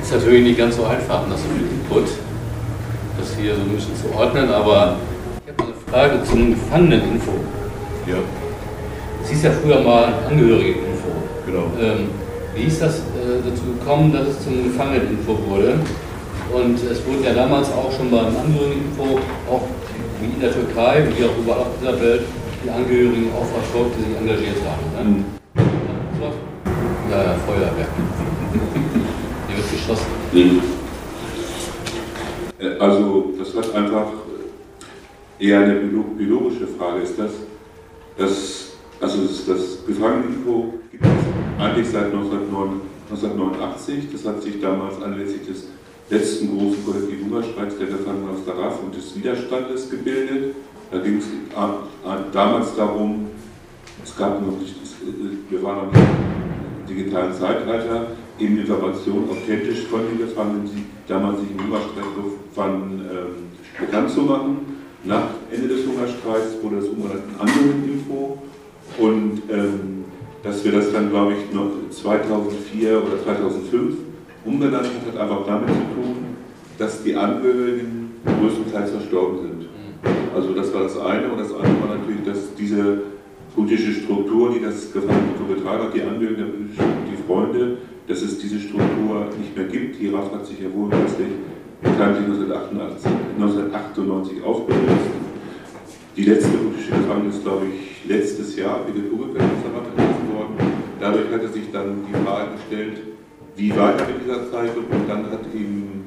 Ist natürlich nicht ganz so einfach, das so viel Input, das hier so ein bisschen zu ordnen, aber ich habe eine Frage zum Gefangeneninfo. Ja. Es hieß ja früher mal Angehörigeninfo. Genau. Ähm, wie ist das äh, dazu gekommen, dass es zum Gefangeneninfo wurde? Und es wurden ja damals auch schon beim Angehörigeninfo, auch wie in der Türkei, wie auch überall auf dieser Welt, die Angehörigen auch verfolgt, die sich engagiert haben. Ne? Mhm. Ja, ja, Feuerwehr. Geschossen. Mhm. Also, das hat einfach eher eine biolo- biologische Frage ist das. das also, das, das Gefangeneninfo gibt es eigentlich seit 1989. 1989. Das hat sich damals anlässlich des letzten großen kollektiven Hungerstreiks der Gefangenen aus der RAF und des Widerstandes gebildet. Da ging es damals darum, es gab noch nicht, äh, wir waren noch nicht im digitalen Zeitalter, eben Informationen authentisch von den Gefangenen, die damals sich im Hungerstreik befanden, ähm, bekannt zu machen. Nach Ende des Hungerstreiks wurde das umbenannt in Angehörigeninfo und ähm, dass wir das dann, glaube ich, noch 2004 oder 2005 umbenannt haben, hat einfach damit zu tun, dass die Angehörigen größtenteils verstorben sind. Also das war das eine und das andere war natürlich, dass diese politische Struktur, die das Gefangenentum getragen hat, die Angehörigen, die Freunde, dass es diese Struktur nicht mehr gibt. Die RAF hat sich ja wohlweislich bekanntlich 1988, 1998 aufgelöst. Die letzte politische Gefangene ist, glaube ich, letztes Jahr wieder Urbekannt entlassen worden. Dadurch hatte sich dann die Frage gestellt, wie weiter mit dieser Zeit und dann hat eben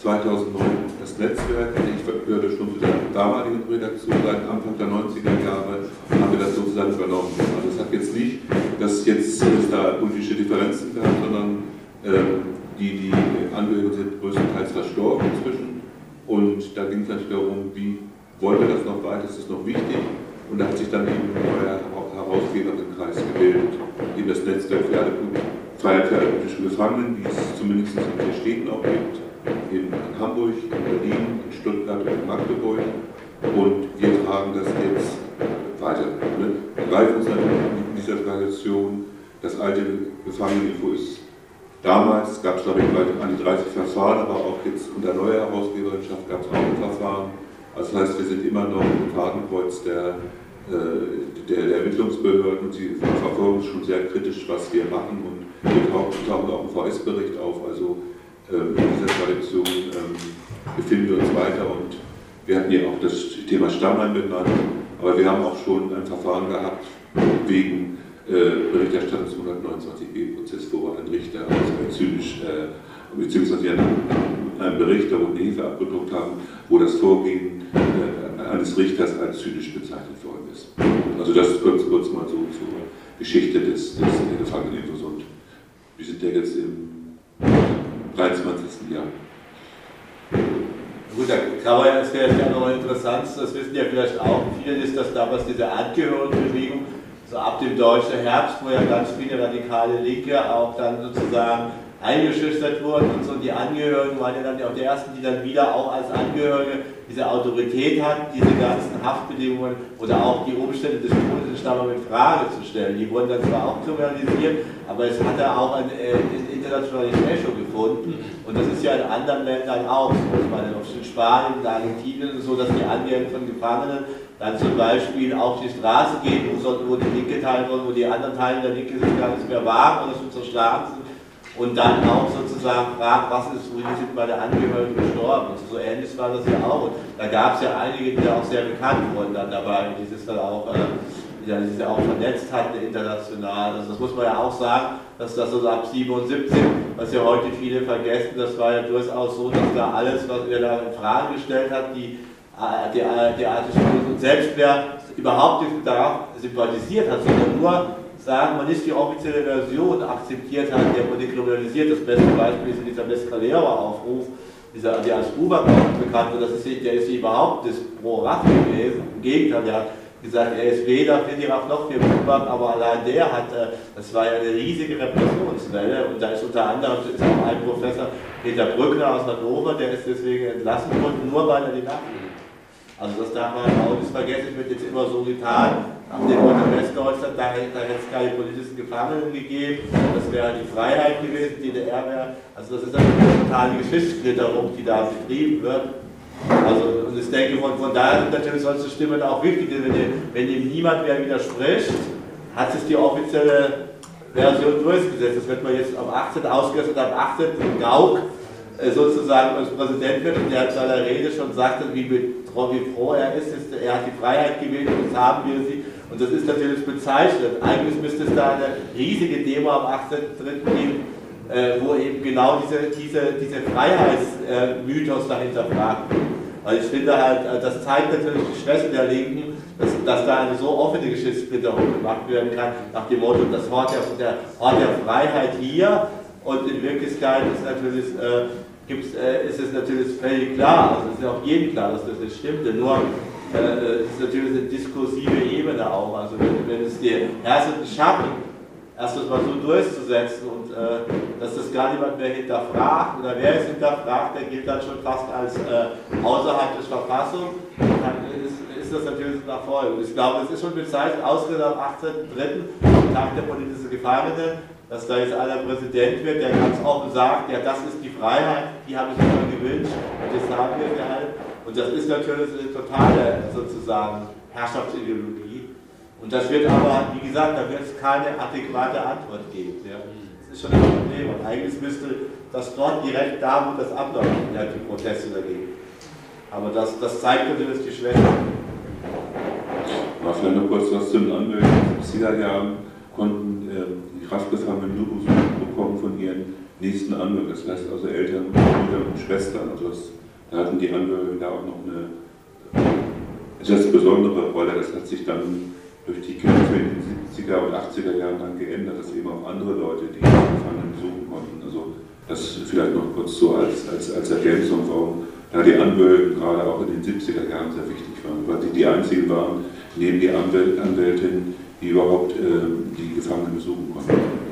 2009 das Netzwerk, ich gehörte schon zu der damaligen Redaktion seit Anfang der 90er Jahre, haben wir das sozusagen übernommen. Also es hat jetzt nicht, dass jetzt es da politische Differenzen gab, sondern ähm, die, die Angehörigen sind größtenteils verstorben inzwischen. Und da ging es natürlich darum, wie wollen wir das noch weiter, ist das noch wichtig? Und da hat sich dann eben ein neuer Herausgeberin-Kreis gebildet, eben das Netzwerk für alle für alle politischen Gefangenen, die es zumindest in vier Städten auch gibt, in Hamburg, in Berlin, in Stuttgart und in Magdeburg. Und wir tragen das jetzt weiter. Ne? Greifen uns in dieser Tradition. Das alte Gefangeneninfo ist damals, gab es glaube ich an die 30 Verfahren, aber auch jetzt unter neuer Herausgeberschaft gab es auch ein Verfahren. Also das heißt, wir sind immer noch im Fadenkreuz der, äh, der, der Ermittlungsbehörden und sie verfolgen schon sehr kritisch, was wir machen und wir tauchen, auch im VS-Bericht auf. Also in dieser Tradition ähm, befinden wir uns weiter und wir hatten ja auch das Thema Stammheim benannt, aber wir haben auch schon ein Verfahren gehabt wegen äh, Berichterstattung zum 129b-Prozess, wo ein Richter also zynisch, äh, beziehungsweise einen Bericht, da wo wir Hilfe abgedruckt haben, wo das Vorgehen äh, eines Richters als zynisch bezeichnet worden ist. Also das ist kurz, kurz mal so zur Geschichte des, des Gefangeneninfos und wir sind ja jetzt im 23. Jahr. Gut, da kann man, das wäre ja noch interessant, das wissen ja vielleicht auch viele, ist, dass damals diese Angehörigenbewegung, so ab dem deutschen Herbst, wo ja ganz viele radikale Linke auch dann sozusagen eingeschüchtert wurden und so, die Angehörigen waren ja dann auch die ersten, die dann wieder auch als Angehörige diese Autorität hatten, diese ganzen Haftbedingungen oder auch die Umstände des Todes da mal mit Frage zu stellen. Die wurden dann zwar auch kriminalisiert, aber es hatte auch ein äh, internationales Echo gefunden und das ist ja in anderen Ländern auch so. Ich meine, in Spanien, in Argentinien so, dass die Angehörigen von Gefangenen dann zum Beispiel auf die Straße gehen wo die Linke wollen, wo die anderen Teile der Linke sich gar nicht mehr wagen oder schon zerschlagen sind und dann auch sozusagen fragt, was ist, wie sind meine Angehörigen gestorben. Und so ähnlich war das ja auch. Und da gab es ja einige, die auch sehr bekannt wurden dann dabei, die sich dann auch, äh, die sich ja auch vernetzt hatten international. Also das muss man ja auch sagen, dass das so ab 77, was ja heute viele vergessen, das war ja durchaus so, dass da alles, was er da in Frage gestellt hat, die äh, die, die Artische und selbst wer überhaupt darauf sympathisiert hat, sondern nur sagen, man ist die offizielle Version akzeptiert hat, der wurde kriminalisiert. Das beste Beispiel ist dieser Mescalera-Aufruf, dieser, der als Buber bekannt wird, ist, der ist überhaupt das pro Rache gewesen. Im Gegenteil, der hat gesagt, er ist weder für die RAF noch für Buber, aber allein der hat, äh, das war ja eine riesige Repressionswelle und da ist unter anderem ist auch ein Professor, Peter Brückner aus Hannover, der ist deswegen entlassen worden, nur weil er die Nacht also das darf man auch nicht vergessen, wird jetzt immer so getan, nach dem Motto Westdeutschland, da, da hätte es keine politischen Gefangenen gegeben, das wäre die Freiheit gewesen, DDR wäre, also das ist eine totale Geschichtsklitterung, die da betrieben wird. Also, und ich denke, von, von daher sind natürlich solche Stimmen auch wichtig, wenn, wenn ihm niemand mehr widerspricht, hat sich die offizielle Version durchgesetzt. Das wird man jetzt am 18. ausgerechnet, am 18. Gauck äh, sozusagen als Präsident wird und der in seiner Rede schon sagte, wie, wie froh er ist, ist, er hat die Freiheit gewählt und jetzt haben wir sie. Und das ist natürlich bezeichnend. Eigentlich müsste es da eine riesige Demo am 18.03. geben, äh, wo eben genau diese, diese, diese Freiheitsmythos dahinter fragt Weil ich finde halt, äh, das zeigt natürlich die Schwäche der Linken, dass, dass da eine so offene Geschichtssplitterung gemacht werden kann, nach dem Motto, das Wort der, der, Ort der Freiheit hier und in Wirklichkeit ist natürlich äh, gibt's, äh, ist es natürlich völlig klar, also ist ja auch jedem klar, dass das nicht stimmte, nur äh, es ist natürlich eine diskursive Ebene auch, also wenn, es die Herrschenden schaffen, erst das mal so durchzusetzen und äh, dass das gar niemand mehr hinterfragt oder wer es hinterfragt, der gilt dann schon fast als äh, außerhalb der Verfassung, dann ist, das natürlich ein Erfolg. Ich glaube, es ist schon bezeichnet, ausgenommen am 18.03., Tag der politischen Gefangenen, dass da jetzt einer Präsident wird, der ganz offen sagt, ja, das ist die Freiheit, die habe ich immer gewünscht und das haben wir gehalten. Und das ist natürlich eine totale sozusagen Herrschaftsideologie. Und das wird aber, wie gesagt, da wird es keine adäquate Antwort geben. Ja. Das ist schon ein Problem. Und eigentlich müsste das dort direkt da, wo das abläuft, ja, die Proteste dagegen. Aber das, das zeigt natürlich die Schwäche. Mal vielleicht noch kurz was zu den Anwälten. Sie Jahren konnten äh, Strafgefangenen nur Besuch bekommen von ihren nächsten Angehörigen, das heißt also Eltern, Brüder und Schwestern. Also das, da hatten die Angehörigen da auch noch eine etwas besondere Rolle. Das hat sich dann durch die Kämpfe in den 70er und 80er Jahren dann geändert, dass eben auch andere Leute die Gefangenen besuchen konnten. Also das vielleicht noch kurz so als, als, als Ergänzung, warum da die Angehörigen gerade auch in den 70er Jahren sehr wichtig waren, weil sie die einzigen waren, neben die Anwältin, die überhaupt äh, die Gefangenen besuchen konnten.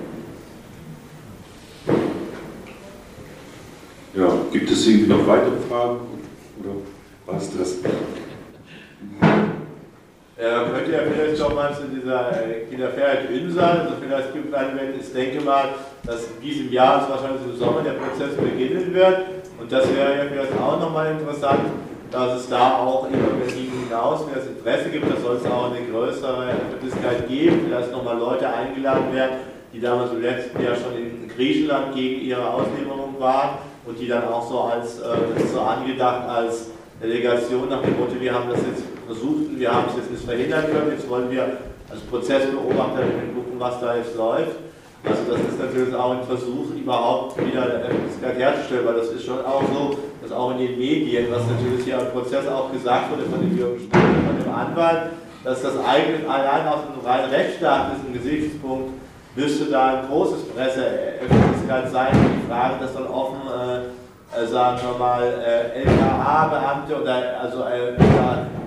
Ja, gibt es irgendwie noch weitere Fragen? Oder war es das? Ja, könnt ihr vielleicht schon mal zu dieser äh, Kinderfreiheit in sein? Also vielleicht gibt es eine, ich denke mal, dass in diesem Jahr, also wahrscheinlich im Sommer, der Prozess beginnen wird. Und das wäre ja vielleicht auch nochmal interessant, dass es da auch über Berlin hinaus, wenn es Interesse gibt, da soll es auch eine größere Öffentlichkeit geben, vielleicht nochmal Leute eingeladen werden, die damals im letzten Jahr schon in Griechenland gegen ihre Auslieferung waren und die dann auch so als, äh, so angedacht als Delegation nach dem Motto, wir haben das jetzt versucht und wir haben es jetzt nicht verhindern können, jetzt wollen wir als Prozessbeobachter gucken, was da jetzt läuft. Also das ist natürlich auch ein Versuch, überhaupt wieder eine Öffentlichkeit herzustellen, weil das ist schon auch so, dass auch in den Medien, was natürlich hier im Prozess auch gesagt wurde von dem Jürgen Stuhl, von dem Anwalt, dass das eigentlich allein aus einem rein rechtsstaatlichen Gesichtspunkt müsste da ein großes Presseöffentlichkeit sein. Die Frage, dass dann äh sagen wir mal, äh, LKA-Beamte oder also äh,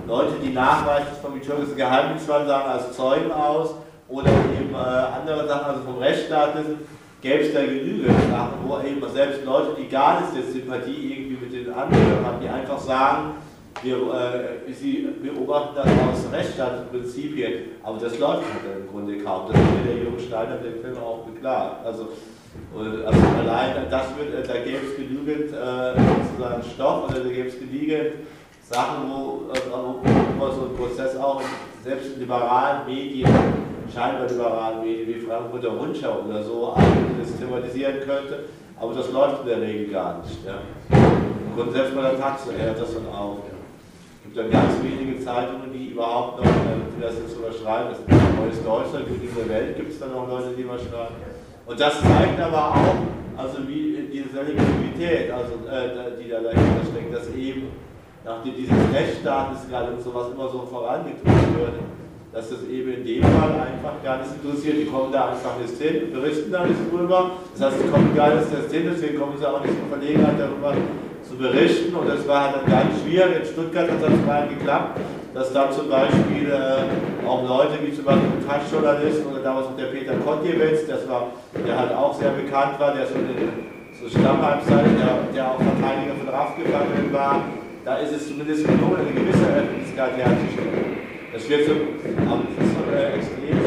Leute, die nachweislich vom türkischen Geheimdienst waren, sagen als Zeugen aus oder eben äh, andere Sachen, also vom Rechtsstaatlichen, gäbe es da genügend Sachen, wo eben selbst Leute, die gar nicht der Sympathie irgendwie mit den Angehörigen haben, die einfach sagen, wir, äh, sie beobachten das aus rechtsstaatlichen Prinzipien, aber das läuft halt im Grunde kaum. Das hat der Junge Schneider im Film auch beklagt. Also, also allein das wird, äh, da gäbe es genügend äh, sozusagen Stoff oder da gäbe es genügend Sachen, wo, äh, wo, so ein Prozess auch selbst in liberalen Medien scheinbar liberalen Medien wie Frankfurter Rundschau oder so das thematisieren könnte, aber das läuft in der Regel gar nicht. Ja. Und selbst bei der Taxe hört das dann auf. Ja. Es gibt dann ganz wenige Zeitungen, die überhaupt noch, äh, die das jetzt überschreiben. Das Neues Deutschland, in dieser Welt gibt es dann noch Leute, die überschreiben. Und das zeigt aber auch, also wie diese Legitimität, also, äh, die da dahinter steckt, dass eben, nachdem dieses Rechtsstaat gerade und sowas immer so vorangetrieben wird, dass das eben in dem Fall einfach gar nicht interessiert. Die kommen da einfach nicht hin, berichten da nicht drüber. Das heißt, sie kommen gar nicht erst hin, deswegen kommen sie auch nicht in Verlegenheit darüber zu berichten. Und das war halt dann ganz schwierig. In Stuttgart hat das mal geklappt, dass da zum Beispiel äh, auch Leute wie zum Beispiel ein Taschjournalist oder damals auch der Peter Kontjewitz, das war, der halt auch sehr bekannt war, der so in so Stammheimzeit, der, der auch Verteidiger von Raffgefangenen war, da ist es zumindest gelungen, eine gewisse Öffentlichkeit herzustellen. Das wird so am äh, extrem.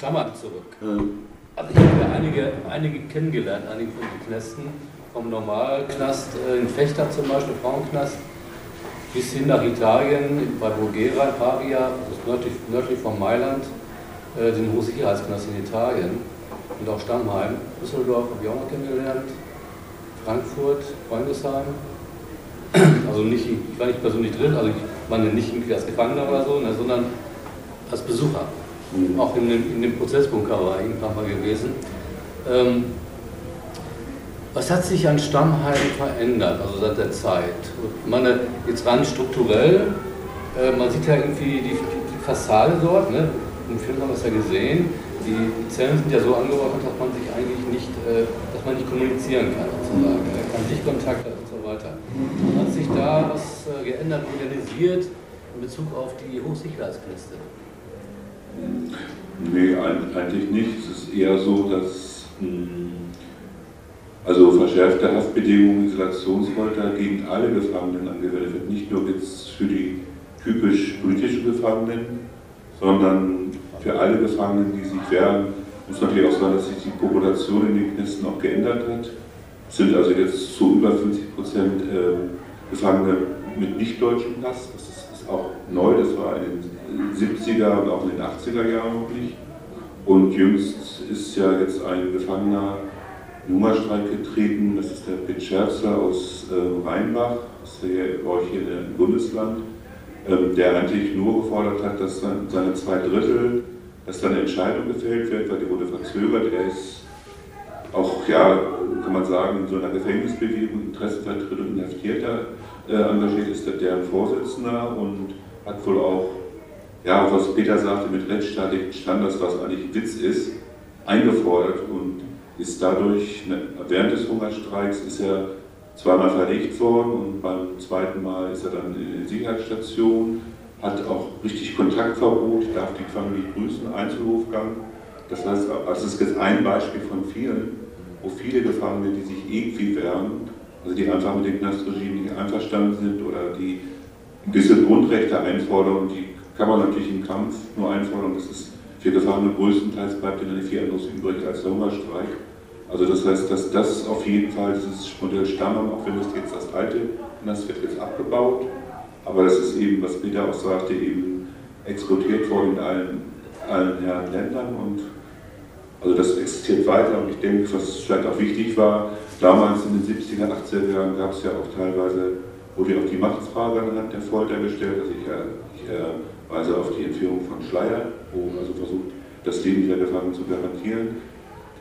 Stammern zurück. Also ich habe ja einige, einige kennengelernt, einige von den Knästen, vom Normalknast äh, in Fechter zum Beispiel, Frauenknast, bis hin nach Italien, bei Voghera, Pavia, das ist nördlich, nördlich von Mailand, äh, den Hochsicherheitsknast in Italien und auch Stammheim. Düsseldorf habe ich auch noch kennengelernt, Frankfurt, Freundesheim. Also nicht, ich war nicht persönlich drin, also ich meine nicht irgendwie als Gefangener oder so, ne, sondern als Besucher. Auch in dem, in dem Prozessbunker war ich irgendwann mal gewesen. Ähm, was hat sich an Stammheim verändert, also seit der Zeit? Ich meine, jetzt rein strukturell, äh, man sieht ja irgendwie die, die Fassade dort, ne? im Film haben wir es ja gesehen, die Zellen sind ja so angeordnet, dass man sich eigentlich nicht, äh, dass man nicht kommunizieren kann, sozusagen. Er kann Sichtkontakt hat und so weiter. Hat sich da was äh, geändert, modernisiert in Bezug auf die Hochsicherheitskniste? Nee, eigentlich nicht. Es ist eher so, dass hm, also verschärfte Haftbedingungen, Isolationsfolter gegen alle Gefangenen angewendet wird. Nicht nur jetzt für die typisch politischen Gefangenen, sondern für alle Gefangenen, die sich wehren, muss natürlich auch sagen, dass sich die Population in den Knisten auch geändert hat. Es sind also jetzt so über 50 Prozent äh, Gefangene mit nicht-deutschem Pass. Das ist, ist, auch neu, das war in den 70er und auch in den 80er Jahren nicht. Und jüngst ist ja jetzt ein Gefangener in getreten, das ist der Pitt Scherzler aus äh, Rheinbach, das ist ja bei euch hier im Bundesland ähm, der eigentlich nur gefordert hat, dass dann seine zwei Drittel, dass dann eine Entscheidung gefällt wird, weil die wurde verzögert. Er ist auch, ja, kann man sagen, in so einer Gefängnisbewegung, Interessenvertretung Inhaftierter äh, engagiert, ist der deren Vorsitzender und hat wohl auch, ja, was Peter sagte, mit rechtsstaatlichen Standards, was eigentlich Witz ist, eingefordert und ist dadurch, ne, während des Hungerstreiks ist er zweimal verlegt worden und beim zweiten Mal ist er dann in die Sicherheitsstation, hat auch richtig Kontaktverbot, darf die nicht grüßen, Einzelhofgang. Das heißt, das ist jetzt ein Beispiel von vielen, wo viele Gefangene, die sich irgendwie wehren, also die einfach mit dem Knastregime nicht einverstanden sind oder die gewisse Grundrechte einfordern, die kann man natürlich im Kampf nur einfordern, das ist für Gefangene größtenteils bleibt ihnen nicht viel anderes übrig als der Hungerstreik. Also das heißt, dass das auf jeden Fall dieses Modell Stammern, auch wenn das jetzt das alte, das wird jetzt abgebaut, aber das ist eben, was Peter auch sagte, eben exportiert worden in allen, allen Herren Ländern und also das existiert weiter und ich denke, was vielleicht auch wichtig war, damals in den 70er, 80er Jahren gab es ja auch teilweise, wurde auch die Machtfrage anhand der Folter gestellt, also ich, ich äh, weise auf die Entführung von Schleier, wo also versucht, das Leben der Gefangenen zu garantieren.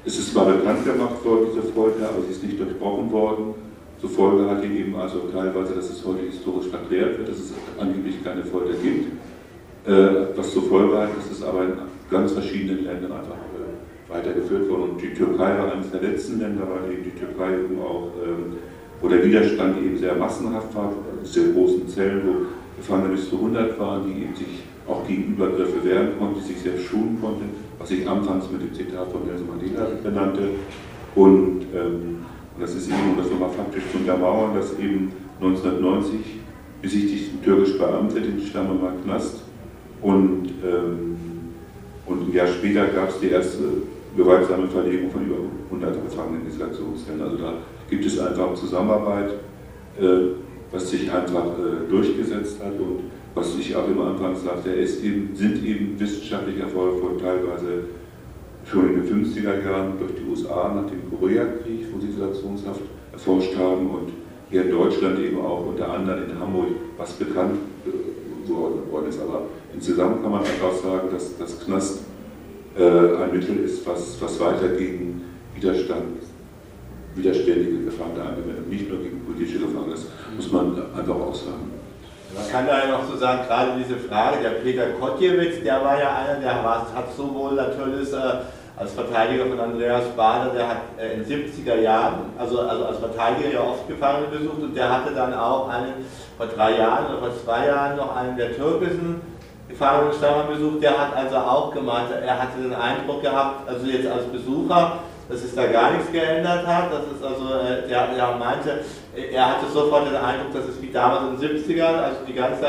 Es ist zwar bekannt gemacht worden, diese Folter, aber sie ist nicht durchbrochen worden. Zur Folge hat die eben also teilweise, dass es heute historisch verklärt wird, dass es angeblich keine Folter gibt. Äh, was zur Folge hat, dass es aber in ganz verschiedenen Ländern einfach äh, weitergeführt worden. Und die Türkei war eines der letzten Länder, weil eben die Türkei eben auch, ähm, wo der Widerstand eben sehr massenhaft war, sehr großen Zellen, wo Gefangene bis zu 100 waren, die eben sich auch gegen Übergriffe wehren konnten, die sich selbst schulen konnten was ich anfangs mit dem Zitat von Nelson Mandela benannte. Und, ähm, und das ist eben, um das nochmal faktisch zu untermauern, dass eben 1990 besichtigt ein türkisch Beamter den Stammermark Knast und, ähm, und ein Jahr später gab es die erste gewaltsame Verlegung von über 100 Gefangenen in Isolationszellen. Also da gibt es einfach Zusammenarbeit, äh, was sich einfach äh, durchgesetzt hat und was ich auch immer anfangs sagte, es eben, sind eben wissenschaftliche Erfolge von teilweise schon in den 50er Jahren durch die USA nach dem Koreakrieg, wo sie Isolationshaft erforscht haben und hier in Deutschland eben auch unter anderem in Hamburg, was bekannt worden ist. Aber insgesamt kann man einfach sagen, dass das Knast äh, ein Mittel ist, was, was weiter gegen Widerstand, widerständige Gefangene angewendet, nicht nur gegen politische Gefangene. Das muss man einfach auch sagen. Man kann da ja noch so sagen, gerade diese Frage, der Peter Kotjewitz, der war ja einer, der hat sowohl natürlich äh, als Verteidiger von Andreas Bader, der hat äh, in den 70er Jahren, also, also als Verteidiger ja oft Gefangene besucht und der hatte dann auch einen, vor drei Jahren oder vor zwei Jahren noch einen der türkischen Gefangenenstamm besucht, der hat also auch gemeint, er hatte den Eindruck gehabt, also jetzt als Besucher, dass es da gar nichts geändert hat. Das ist also, äh, der, der meinte, er hatte sofort den Eindruck, dass es wie damals in den 70ern, also die ganze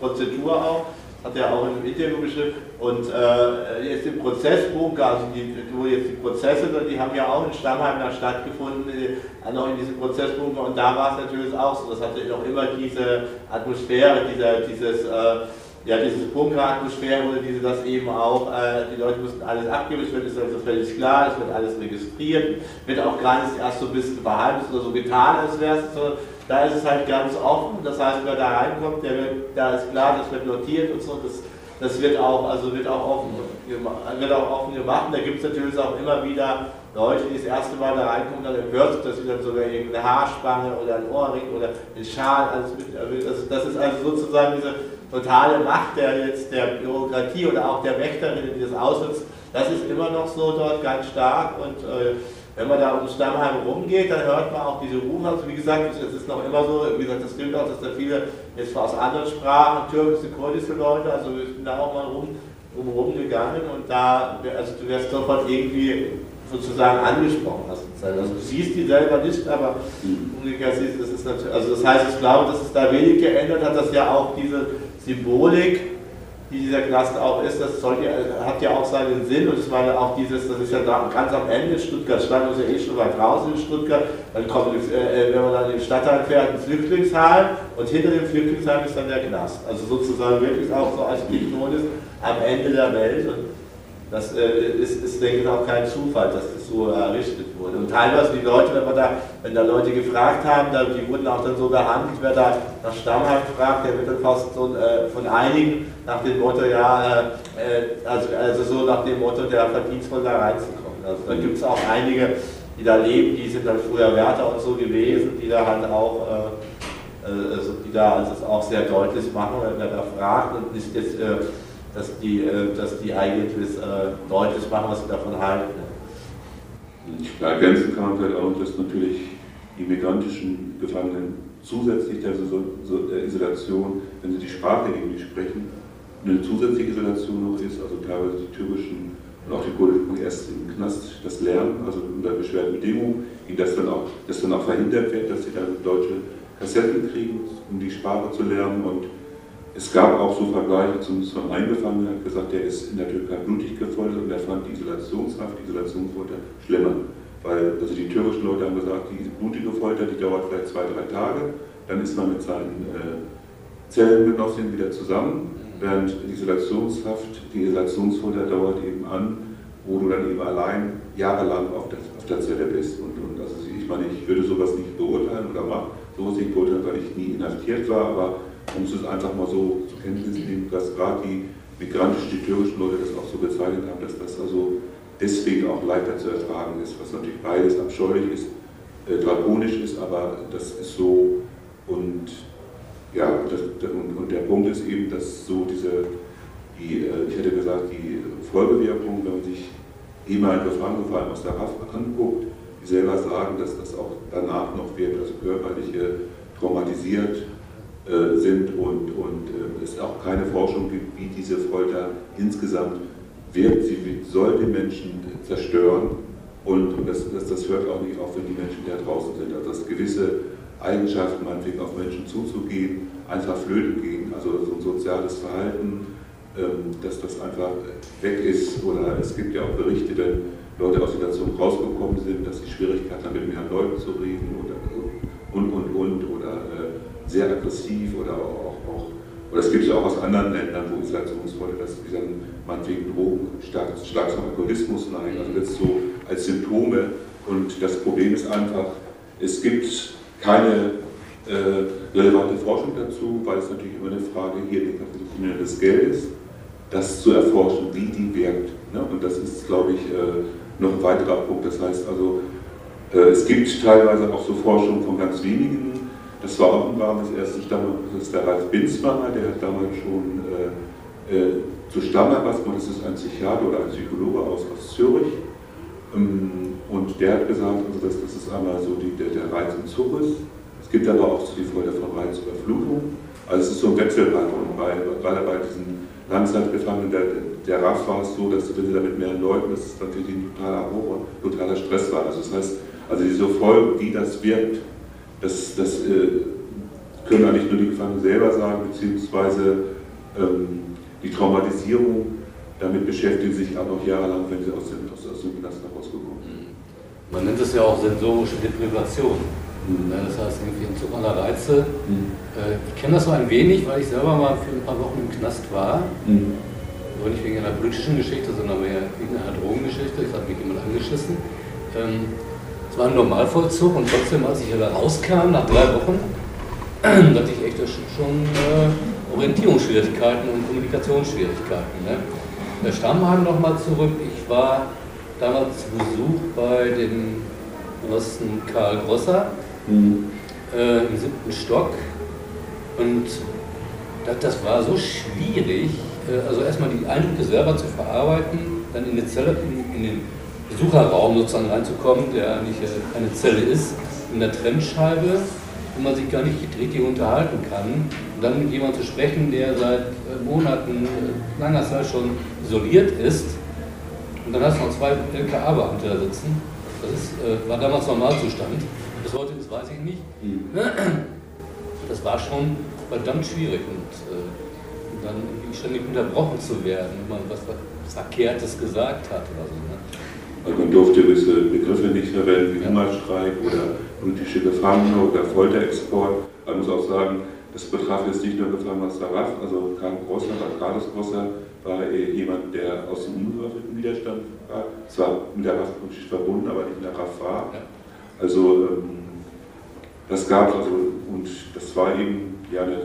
Prozedur auch, hat er auch in einem Interview geschrieben. Und äh, jetzt im Prozessbunker, also die, wo jetzt die Prozesse, die haben ja auch in Stammheim da stattgefunden, äh, noch in diesem Prozessbunker. Und da war es natürlich auch so, das hatte noch immer diese Atmosphäre, dieser, dieses äh, ja, diese Bunkeratmosphäre oder diese, dass eben auch, äh, die Leute mussten alles abgeben, es wird ist also völlig klar, es wird alles registriert, wird auch gar nicht erst so ein bisschen verhalten oder so getan, als wäre es so. Da ist es halt ganz offen, das heißt, wer da reinkommt, der wird, da ist klar, das wird notiert und so, das, das wird auch, also wird auch offen, wird auch offen gemacht. Und da gibt es natürlich auch immer wieder Leute, die das erste Mal da reinkommen, dann hört dass sie dann sogar irgendeine Haarspange oder ein Ohrring oder ein Schal, alles mit, also das ist also sozusagen diese totale Macht der, jetzt der Bürokratie oder auch der Wächterin, die das ausnutzt, das ist immer noch so dort ganz stark und äh, wenn man da um Stammheim rumgeht, dann hört man auch diese Rufe. Also wie gesagt, es ist noch immer so, wie gesagt, das stimmt auch, dass da viele jetzt aus anderen Sprachen, türkische, kurdische Leute, also wir sind da auch mal rum, rum gegangen und da, also du wirst sofort irgendwie sozusagen angesprochen hast. Also du siehst die selber nicht, aber umgekehrt siehst du, das ist natürlich, also das heißt, ich glaube, dass es da wenig geändert hat, dass ja auch diese Symbolik, die dieser Knast auch ist, das sollte, hat ja auch seinen Sinn. Und es war ja auch dieses, das ist ja ganz am Ende, Stuttgart stand uns ja eh schon weit draußen in Stuttgart, dann kommt, äh, wenn man dann in den Stadtteil fährt, ein Flüchtlingsheim. Und hinter dem Flüchtlingsheim ist dann der Knast. Also sozusagen wirklich auch so als Dichnonis am Ende der Welt. Und das äh, ist, ist, denke ich, auch kein Zufall, dass das so errichtet wurde. Und teilweise die Leute, wenn, man da, wenn da Leute gefragt haben, da, die wurden auch dann so behandelt, wer da nach Stammheim fragt, der wird dann fast so äh, von einigen nach dem Motto, ja, äh, also, also so nach dem Motto, der verdienstvoll da reinzukommen. Also da gibt es auch einige, die da leben, die sind dann früher Wärter und so gewesen, die da halt auch, äh, äh, also die da also es auch sehr deutlich machen, wenn er da fragt und nicht jetzt dass die, äh, dass die eigentlich äh, deutlich machen, was sie davon halten. Ich ergänzen kann man vielleicht auch, dass natürlich die migrantischen Gefangenen zusätzlich der Isolation, wenn sie die Sprache irgendwie sprechen, eine zusätzliche Isolation noch ist, also teilweise die türkischen und auch die kurdischen erst im Knast das lernen, also unter beschwerten Bedingungen, ihnen das dann auch, das dann auch verhindert wird, dass sie dann deutsche Kassetten kriegen, um die Sprache zu lernen und es gab auch so Vergleiche, zumindest von einem Gefangenen, hat gesagt, der ist in der Türkei blutig gefoltert und er fand die Isolationshaft, die Isolationsfolter schlimmer. Weil also die türkischen Leute haben gesagt, die blutige Folter, die dauert vielleicht zwei, drei Tage, dann ist man mit seinen äh, Zellengenossinnen wieder zusammen, während die Isolationshaft, die Isolationsfolter dauert eben an, wo du dann eben allein jahrelang auf der, auf der Zelle bist. Und, und also ich meine, ich würde sowas nicht beurteilen oder mache sowas nicht beurteilen, weil ich nie inhaftiert war, aber muss es einfach mal so zur Kenntnis nehmen, dass gerade die migrantischen, die türkischen Leute das auch so bezeichnet haben, dass das also deswegen auch leichter zu ertragen ist, was natürlich beides abscheulich ist, äh, drakonisch ist, aber das ist so und ja, das, und, und, der Punkt ist eben, dass so diese, die, äh, ich hätte gesagt, die Folgewirkung, wenn man sich ehemalige Gefangene, aus der RAF anguckt, die selber sagen, dass das auch danach noch wird, also körperliche traumatisiert äh, sind und, und äh, es auch keine Forschung gibt, wie diese Folter insgesamt wirkt. Sie soll den Menschen zerstören und, das, das, das, hört auch nicht auf, wenn die Menschen da draußen sind. Also dass gewisse Eigenschaften, meinetwegen auf Menschen zuzugehen, einfach flöten gehen, also so ein soziales Verhalten, ähm, dass das einfach weg ist. Oder es gibt ja auch Berichte, wenn Leute aus Situationen rausgekommen sind, dass sie Schwierigkeiten haben, mit mehreren Leuten zu reden oder und, und, und, oder äh, sehr aggressiv oder auch, auch oder es gibt ja auch aus anderen Ländern, wo Isolationsfolge, dass sie dann meinetwegen Drogen stark, stark zum Alkoholismus neigen, also das so als Symptome. Und das Problem ist einfach, es gibt keine äh, relevante Forschung dazu, weil es natürlich immer eine Frage hier des Geldes, das zu erforschen, wie die wirkt. Ne? Und das ist, glaube ich, äh, noch ein weiterer Punkt. Das heißt also, äh, es gibt teilweise auch so Forschung von ganz wenigen Das war offenbar das erste Stammer, das ist der Ralf Binswanger, der hat damals schon äh, äh, zu Stammer, was man, das ist ein Psychiater oder ein Psychologe aus, aus Zürich, ähm, und der hat gesagt, also das, das ist einmal so die, der, der Zug ist. Es gibt aber auch so die Folge von Reizüberflutung. Also es ist so ein Wechselbalkon, weil gerade bei diesen Langzeitgefangenen, der, der RAF war es so, dass wenn sie da mit mehreren Leuten, das ist natürlich ein totaler Horror, totaler Stress war. Also das heißt, also diese Folge, wie das wirkt, das, das äh, können eigentlich nur die Gefangenen selber sagen, beziehungsweise ähm, die Traumatisierung, damit beschäftigen sie sich auch noch jahrelang, wenn sie aus dem, aus, aus dem Knast herausgekommen sind. Man nennt es ja auch sensorische Deprivation. Mhm. Das heißt, irgendwie Entzug aller Reize. Mhm. Äh, ich kenne das so ein wenig, weil ich selber mal für ein paar Wochen im Knast war. Mhm. Aber nicht wegen einer politischen Geschichte, sondern wegen einer Drogengeschichte. Ich habe mich jemand angeschissen. Es war ein Normalvollzug und trotzdem, als ich wieder rauskam, nach drei Wochen, hatte ich echt schon äh, Orientierungsschwierigkeiten und Kommunikationsschwierigkeiten. Ne? Der Stammheim nochmal zurück. Ich war damals zu Besuch bei dem Genossen Karl Grosser mhm. äh, im siebten Stock. Und das, das war so schwierig, äh, also erstmal die Eindrücke selber zu verarbeiten, dann in, die Zelle, in, in den Besucherraum sozusagen reinzukommen, der eigentlich äh, eine Zelle ist, in der Trennscheibe, wo man sich gar nicht richtig unterhalten kann. Und dann mit jemandem zu sprechen, der seit äh, Monaten, äh, langer Zeit schon isoliert ist. Und dann hast du noch zwei LKA-Beamte da sitzen. Das ist, war damals Normalzustand. Bis heute, das weiß ich nicht. Mhm. Das war schon verdammt schwierig. Und, und dann ständig unterbrochen zu werden, wenn man was Verkehrtes gesagt hat oder so. Also man durfte gewisse Begriffe nicht verwenden, wie Hungerstreik oder politische Gefangene oder Folterexport. Man muss auch sagen, das betraf jetzt nicht nur Gefangene aus der RAF, also Karl Grosser, Carlos Grosser war jemand, der aus dem unbewaffneten Widerstand war, zwar mit der RAF politisch verbunden, aber nicht in der RAF war. Also ähm, das gab also, und das war eben ja eine,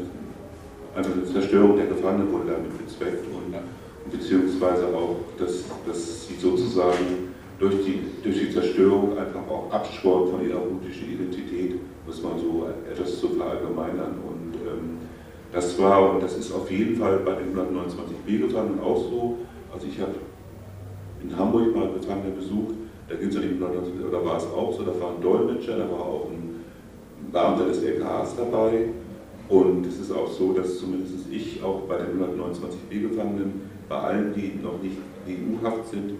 also eine Zerstörung der Gefangenen wurde damit bezweckt. Und beziehungsweise auch, dass, dass sie sozusagen durch die, durch die Zerstörung einfach auch abschworen von ihrer politischen Identität, muss man so etwas zu verallgemeinern. Und ähm, das war, und das ist auf jeden Fall bei den 129b Gefangenen auch so. Also ich habe in Hamburg mal Gefangene besucht, da ging es ja nicht oder war es auch so, da war ein Dolmetscher, da war auch ein Beamter des LKAs dabei. Und es ist auch so, dass zumindest ich auch bei den 129b Gefangenen, bei allen, die noch nicht EU-haft sind,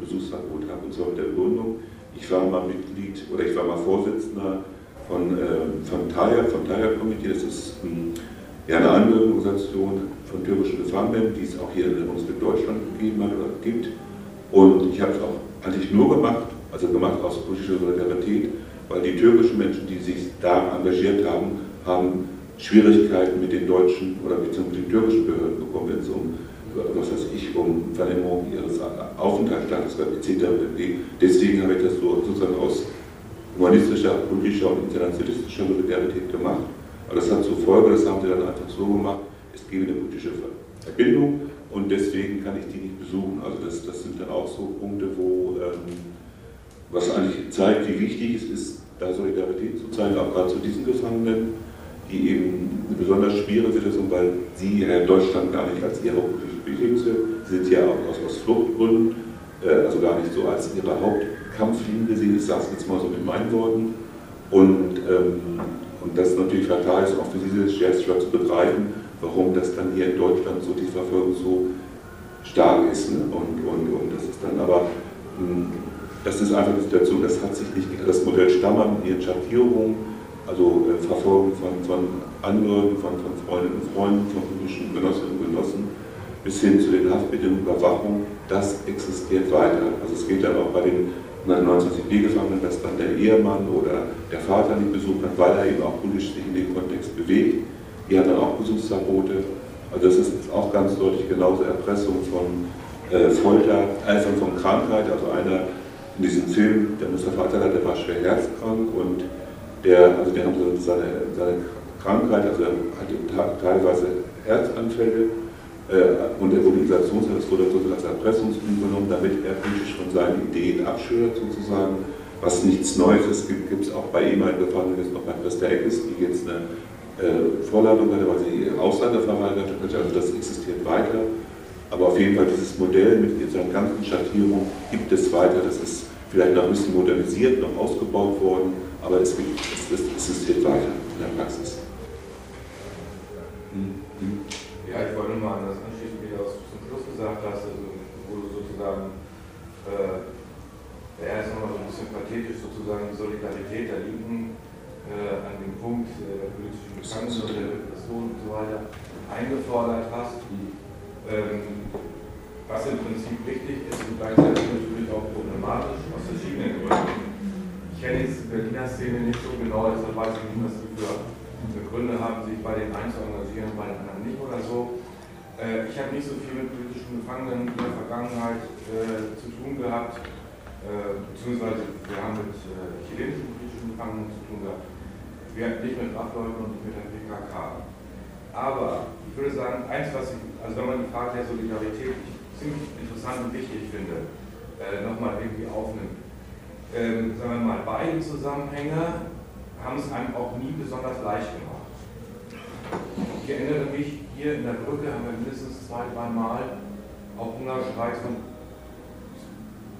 Besuchsverbot habe. Und zwar mit der Begründung, ich war mal Mitglied oder ich war mal Vorsitzender von, äh, von TAIA, vom TAIA-Komitee. Das ist ähm, ja, eine andere Organisation von türkischen Gefangenen, die es auch hier in Bundesrepublik Deutschland gegeben hat oder gibt. Und ich habe es auch eigentlich nur gemacht, also gemacht aus politischer Solidarität, weil die türkischen Menschen, die sich da engagiert haben, haben Schwierigkeiten mit den deutschen oder beziehungsweise mit den türkischen Behörden bekommen, wenn es um was weiß ich, um Verlängerung ihres Aufenthaltsstatus etc. Deswegen habe ich das so sozusagen aus humanistischer, politischer und internationalistischer Solidarität gemacht. Aber das hat zur Folge, das haben sie dann einfach so gemacht, es gebe eine politische Verbindung und deswegen kann ich die nicht besuchen. Also das, das sind dann auch so Punkte, wo ähm, was eigentlich zeigt, wie wichtig es ist, da Solidarität zu zeigen, auch gerade zu diesen Gefangenen, die eben eine besonders schwierige Situation, weil sie in Deutschland gar nicht als ihre sie sind ja auch aus, aus Fluchtgründen, äh, also gar nicht so als ihre Hauptkampflinie gesehen, ich sage es jetzt mal so mit meinen Worten. Und, ähm, und das natürlich fatal ist, auch für diese schwer zu begreifen, warum das dann hier in Deutschland so die Verfolgung so stark ist. Ne? Und, und, und das ist dann aber, mh, hm, das ist einfach eine Situation, das hat sich nicht, das Modell Stammer mit ihren Schattierungen, also äh, Verfolgung von, von Angehörigen, von, von Freundinnen und Freunden, von politischen Genossinnen und Genossen, bis hin zu den Haftbedingungen Überwachung, das existiert weiter. Also es geht dann auch bei den 19b Gefangenen, dass dann der Ehemann oder der Vater nicht besucht hat, weil er eben auch politisch sich in dem Kontext bewegt. Die haben dann auch Besuchsverbote. Also das ist auch ganz deutlich genauso Erpressung von äh, Folter, also von Krankheit. Also einer in diesem Film, der Mr. Vater, der war schwer herzkrank und der, also der hat seine, seine Krankheit, also er hatte teilweise Herzanfälle äh, und der Mobilisationsrecht wurde sozusagen als Erpressungsmittel genommen, damit er politisch von seinen Ideen abschwört sozusagen. was nichts Neues ist, gibt es auch bei ehemaligen Gefangenen, jetzt noch bei Christa Eckes, die jetzt eine äh, Vorladung hatte, weil sie Ausländer verweigert hat. Also das existiert weiter. Aber auf jeden Fall dieses Modell mit seiner ganzen Schattierung gibt es weiter. Das ist vielleicht noch ein bisschen modernisiert, noch ausgebaut worden, aber es, es existiert weiter in der Praxis. Hm, hm. Ja, ich wollte nur mal an das anschließen, wie du das zum Schluss gesagt hast, also, wo du sozusagen äh, ja, ist nochmal so ein bisschen pathetisch sozusagen die Solidarität der Linken äh, an dem Punkt äh, der politischen Gefangenen und der Repression und so weiter eingefordert hast, ähm, was im Prinzip richtig ist und gleichzeitig natürlich auch problematisch aus verschiedenen Gründen. Kenne jetzt die Berliner Szene nicht so genau, deshalb weiß ich nicht, was sie für Gründe haben, sich bei den einen zu engagieren, bei den anderen nicht oder so. Äh, ich habe nicht so viel mit politischen Gefangenen in der Vergangenheit äh, zu tun gehabt äh, beziehungsweise wir haben mit äh, chilenischen politischen Gefangenen zu tun gehabt. Wir haben nicht mit Wachleuten und nicht mit der PKK. Aber ich würde sagen, eins, was ich, also wenn man die Frage der Solidarität ziemlich interessant und wichtig finde, äh, nochmal irgendwie aufnimmt. Ähm, sagen wir mal, beide Zusammenhänge haben es einem auch nie besonders leicht gemacht. Ich erinnere mich, hier in der Brücke haben wir mindestens zwei, drei Mal auch Hungerstreiks von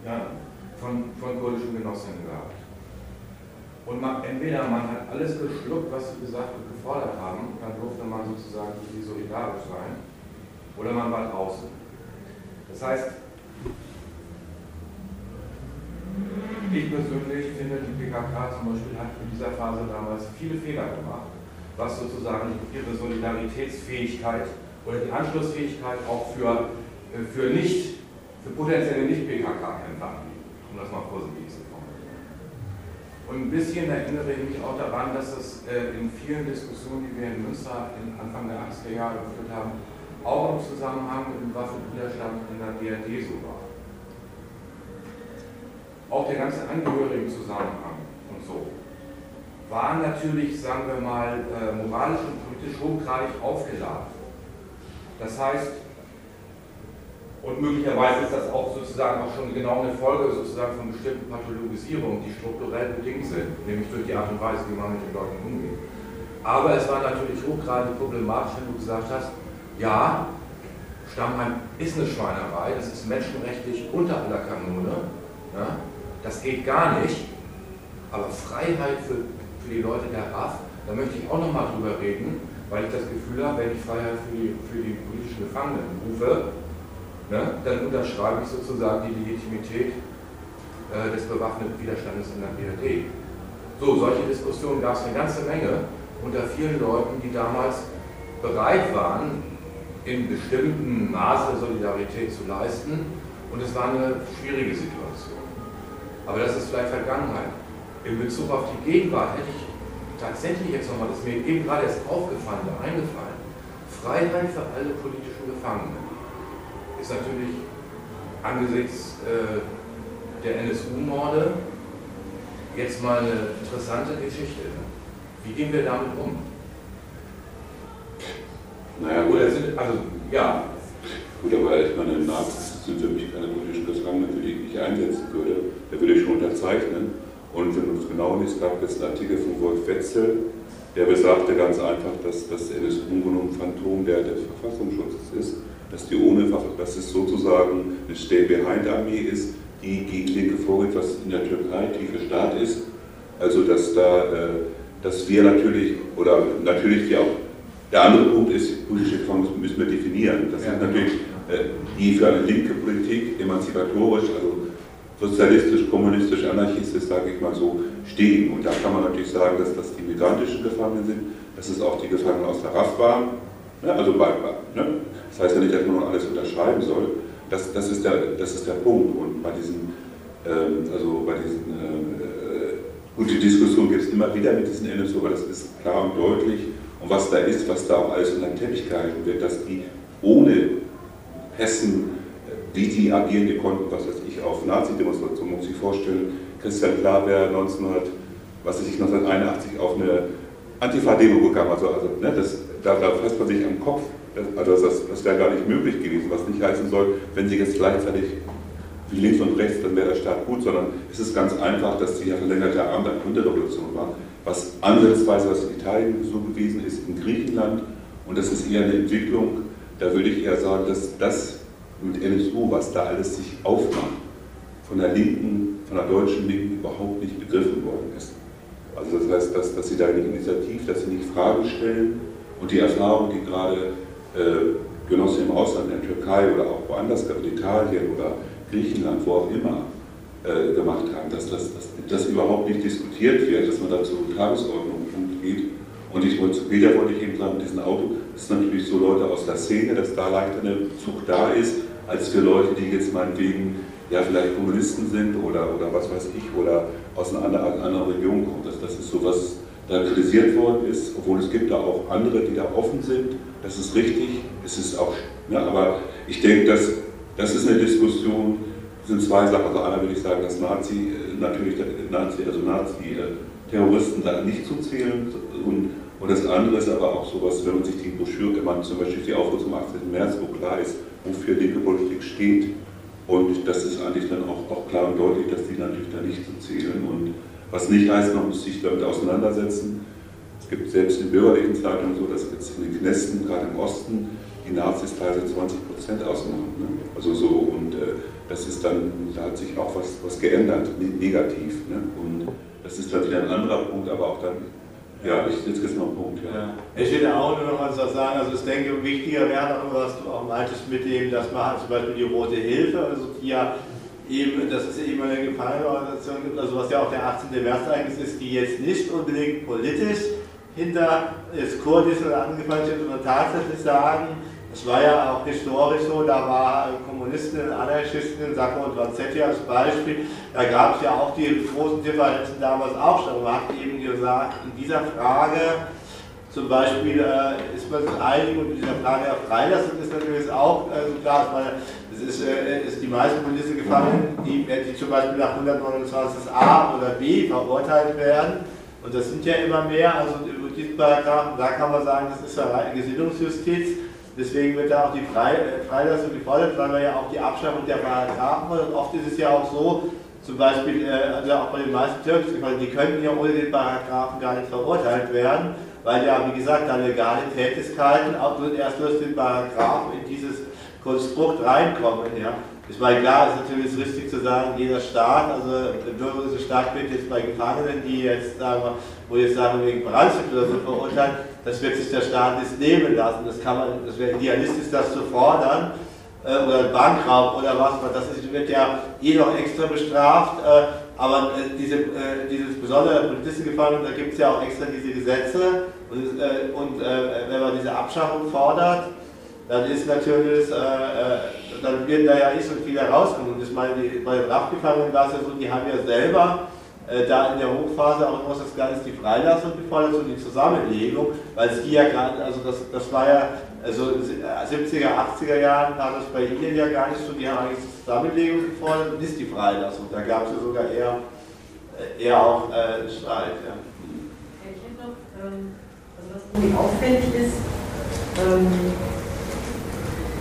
ja, von, von kurdischen Genossinnen gehabt. Und man, entweder man hat alles geschluckt, was sie gesagt und gefordert haben, dann durfte man sozusagen für sie solidarisch sein, oder man war draußen. Das heißt, ich persönlich finde, die PKK zum Beispiel hat in dieser Phase damals viele Fehler gemacht, was sozusagen ihre Solidaritätsfähigkeit oder die Anschlussfähigkeit auch für, äh, für nicht, für potenzielle Nicht-PKK-Kämpfer angeht um das mal positiv zu formulieren. Und ein bisschen erinnere ich mich auch daran, dass es äh, in vielen Diskussionen, die wir in Münster Anfang der 80er Jahre geführt haben, auch im Zusammenhang mit dem Waffenwiderstand in der BRD so war. Auch der ganze Angehörigen-Zusammenhang und so war natürlich, sagen wir mal, äh, moralisch und politisch hochgradig aufgeladen. Das heißt, und möglicherweise ist das auch sozusagen auch schon genau eine Folge sozusagen von bestimmten Pathologisierungen, die strukturell bedingt sind, nämlich durch die Art und Weise, wie man mit den Leuten umgeht. Aber es war natürlich hochgradig problematisch, wenn du gesagt hast, ja, Stammheim ist eine Schweinerei, das ist menschenrechtlich unter aller Kanone, ja, das geht gar nicht, aber Freiheit für, für die Leute der RAF, da möchte ich auch nochmal drüber reden, weil ich das Gefühl habe, wenn ich Freiheit für die, für die politischen Gefangenen rufe, ne, dann unterschreibe ich sozusagen die Legitimität äh, des bewaffneten Widerstandes in der BRD. So, solche Diskussionen gab es eine ganze Menge unter vielen Leuten, die damals bereit waren, in bestimmten Maße Solidarität zu leisten. Und es war eine schwierige Situation. Aber das ist vielleicht Vergangenheit. In Bezug auf die Gegenwart hätte ich tatsächlich jetzt nochmal, das ist mir eben gerade erst aufgefallen, eingefallen, Freiheit für alle politischen Gefangenen ist natürlich angesichts äh, der NSU-Morde jetzt mal eine interessante Geschichte. Wie gehen wir damit um? Naja, Oder sind, also, ja. Gut, aber ich meine, Nazis sind für mich keine politischen Gefangenen, für die ich einsetzen würde. Der würde ich schon unterzeichnen. Und wenn du es genau liest, gab es einen Artikel von Wolf Wetzel, der besagte ganz einfach, dass das NSU ein Phantom der, des Verfassungsschutzes ist dass die ohne dass es sozusagen eine Stay-Behind-Armee ist, die gegen Linke vorgeht, was in der Türkei tiefe Staat ist. Also dass da, äh, dass wir natürlich, oder natürlich ja auch, der andere Punkt ist, politische Gefangene müssen wir definieren. Das sind natürlich äh, die für eine linke Politik emanzipatorisch, also sozialistisch, kommunistisch, anarchistisch, sage ich mal so, stehen. Und da kann man natürlich sagen, dass das die migrantischen Gefangenen sind, dass es auch die Gefangenen aus der RAF waren, ne? also bei, ne? Das heißt ja nicht, dass man alles unterschreiben soll. Das, das, ist, der, das ist der Punkt. Und bei diesen, ähm, also bei diesen, äh, gut, die Diskussion gibt es immer wieder mit diesen NSO, weil das ist klar und deutlich. Und was da ist, was da auch alles unter den Teppich gehalten wird, dass die ohne Hessen, wie die agieren, die konnten, was weiß ich, auf Nazi-Demonstrationen, muss ich vorstellen, Christian Klar 1900, was weiß ich, 1981 auf eine Antifa-Demo gegangen, also, also ne, das, da, da fasst man sich am Kopf, also das, das wäre gar nicht möglich gewesen, was nicht heißen soll, wenn sie jetzt gleichzeitig wie links und rechts, dann wäre der Staat gut, sondern es ist ganz einfach, dass die ja verlängerte Arm der Konterrevolution war, was ansatzweise was in Italien so gewesen ist, in Griechenland. Und das ist eher eine Entwicklung, da würde ich eher sagen, dass das mit NSU, was da alles sich aufmacht, von der Linken, von der deutschen Linken überhaupt nicht begriffen worden ist. Also das heißt, dass, dass sie da nicht initiativ, dass sie nicht Fragen stellen und die Erfahrung, die gerade äh, Genossen im Ausland, in der Türkei oder auch woanders, in Italien oder Griechenland, wo auch immer, äh, gemacht haben, dass das, dass das überhaupt nicht diskutiert wird, dass man da zur Tagesordnung geht. Und ich wollte zu Peter wollte ich eben sagen, mit diesem Auto, das sind natürlich so Leute aus der Szene, dass da leichter eine Zug da ist, als für Leute, die jetzt meinetwegen ja vielleicht Kommunisten sind oder, oder was weiß ich, oder aus einer anderen, anderen Region kommen. Das, das ist so was da kritisiert worden ist, obwohl es gibt da auch andere, die da offen sind. Das ist richtig, es ist auch, ja, aber ich denke, dass, das ist eine Diskussion, das sind zwei Sachen. Also einmal würde ich sagen, dass Nazi, äh, natürlich Nazi, also Nazi-Terroristen da nicht zu zählen und, und das andere ist aber auch sowas, wenn man sich die Broschüre, wenn man zum Beispiel die Aufruf zum 18. März, wo klar ist, wofür linke Politik steht, und das ist eigentlich dann auch, auch klar und deutlich, dass die natürlich da nicht zu zählen. Und was nicht heißt, man muss sich damit auseinandersetzen. Es gibt selbst in bürgerlichen Zeitungen so, dass jetzt in den Knästen, gerade im Osten, die Nazis teilweise 20 Prozent ausmachen. Ne? Also so, und äh, das ist dann, da hat sich auch was, was geändert, negativ. Ne? Und das ist dann wieder ein anderer Punkt, aber auch dann ja, ich, jetzt ist noch ein Punkt. Ja. ja. Ich will auch nur noch was sagen. Also ich denke, wichtiger wäre noch, was du auch meintest mit dem, dass man halt zum Beispiel die Rote Hilfe, also die ja eben, das ist ja eben eine Gefallenorganisation gibt, also was ja auch der 18. März eigentlich ist, die jetzt nicht unbedingt politisch hinter das Kurdisch oder angefallen sind, sondern tatsächlich sagen, es war ja auch historisch so, da war Kommunisten, Anarchisten, Sacco und Vanzetti als Beispiel, da gab es ja auch die großen Differenzen damals auch schon. Man hat eben gesagt, in dieser Frage zum Beispiel äh, ist man sich einig und in dieser Frage der Freilassung ist natürlich auch äh, so klar, weil es ist, äh, ist die meisten politischen Gefangenen, die, die zum Beispiel nach 129a oder b verurteilt werden, und das sind ja immer mehr, also über diesen Paragraphen, da kann man sagen, das ist ja Gesinnungsjustiz, Deswegen wird da auch die Freilassung gefordert, weil wir ja auch die Abschaffung der Paragraphen und oft ist es ja auch so, zum Beispiel, äh, also auch bei den meisten türkischen die könnten ja ohne den Paragraphen gar nicht verurteilt werden, weil ja, wie gesagt, da legale Tätigkeiten auch erst durch den Paragraphen in dieses Konstrukt reinkommen. Ja. Ich meine, klar, ist natürlich richtig zu sagen, jeder Staat, also bürgerliche Staat wird jetzt bei Gefangenen, die jetzt sagen wir, wo jetzt sagen wegen Brandschutz oder so verurteilt, das wird sich der Staat nicht nehmen lassen. Das kann man, das wäre idealistisch, das zu fordern, äh, oder Bankraub oder was, das wird ja eh noch extra bestraft, äh, aber äh, diese, äh, dieses besondere Polizistengefangen, da gibt es ja auch extra diese Gesetze und, äh, und äh, wenn man diese Abschaffung fordert, dann ist natürlich, dann wird da ja nicht so viel herauskommen. Und ich meine, die, bei den Raffgefangenen war es ja so, die haben ja selber äh, da in der Hochphase auch noch das Ganze die Freilassung gefordert und die Zusammenlegung, weil es hier ja gerade, also das, das war ja, also 70er, 80er Jahren war das bei Ihnen ja gar nicht so, die haben eigentlich die Zusammenlegung gefordert und nicht die Freilassung. Da gab es ja sogar eher, äh, eher auch äh, Streit. Ja. Ich ähm, also was irgendwie auffällig ist, ähm,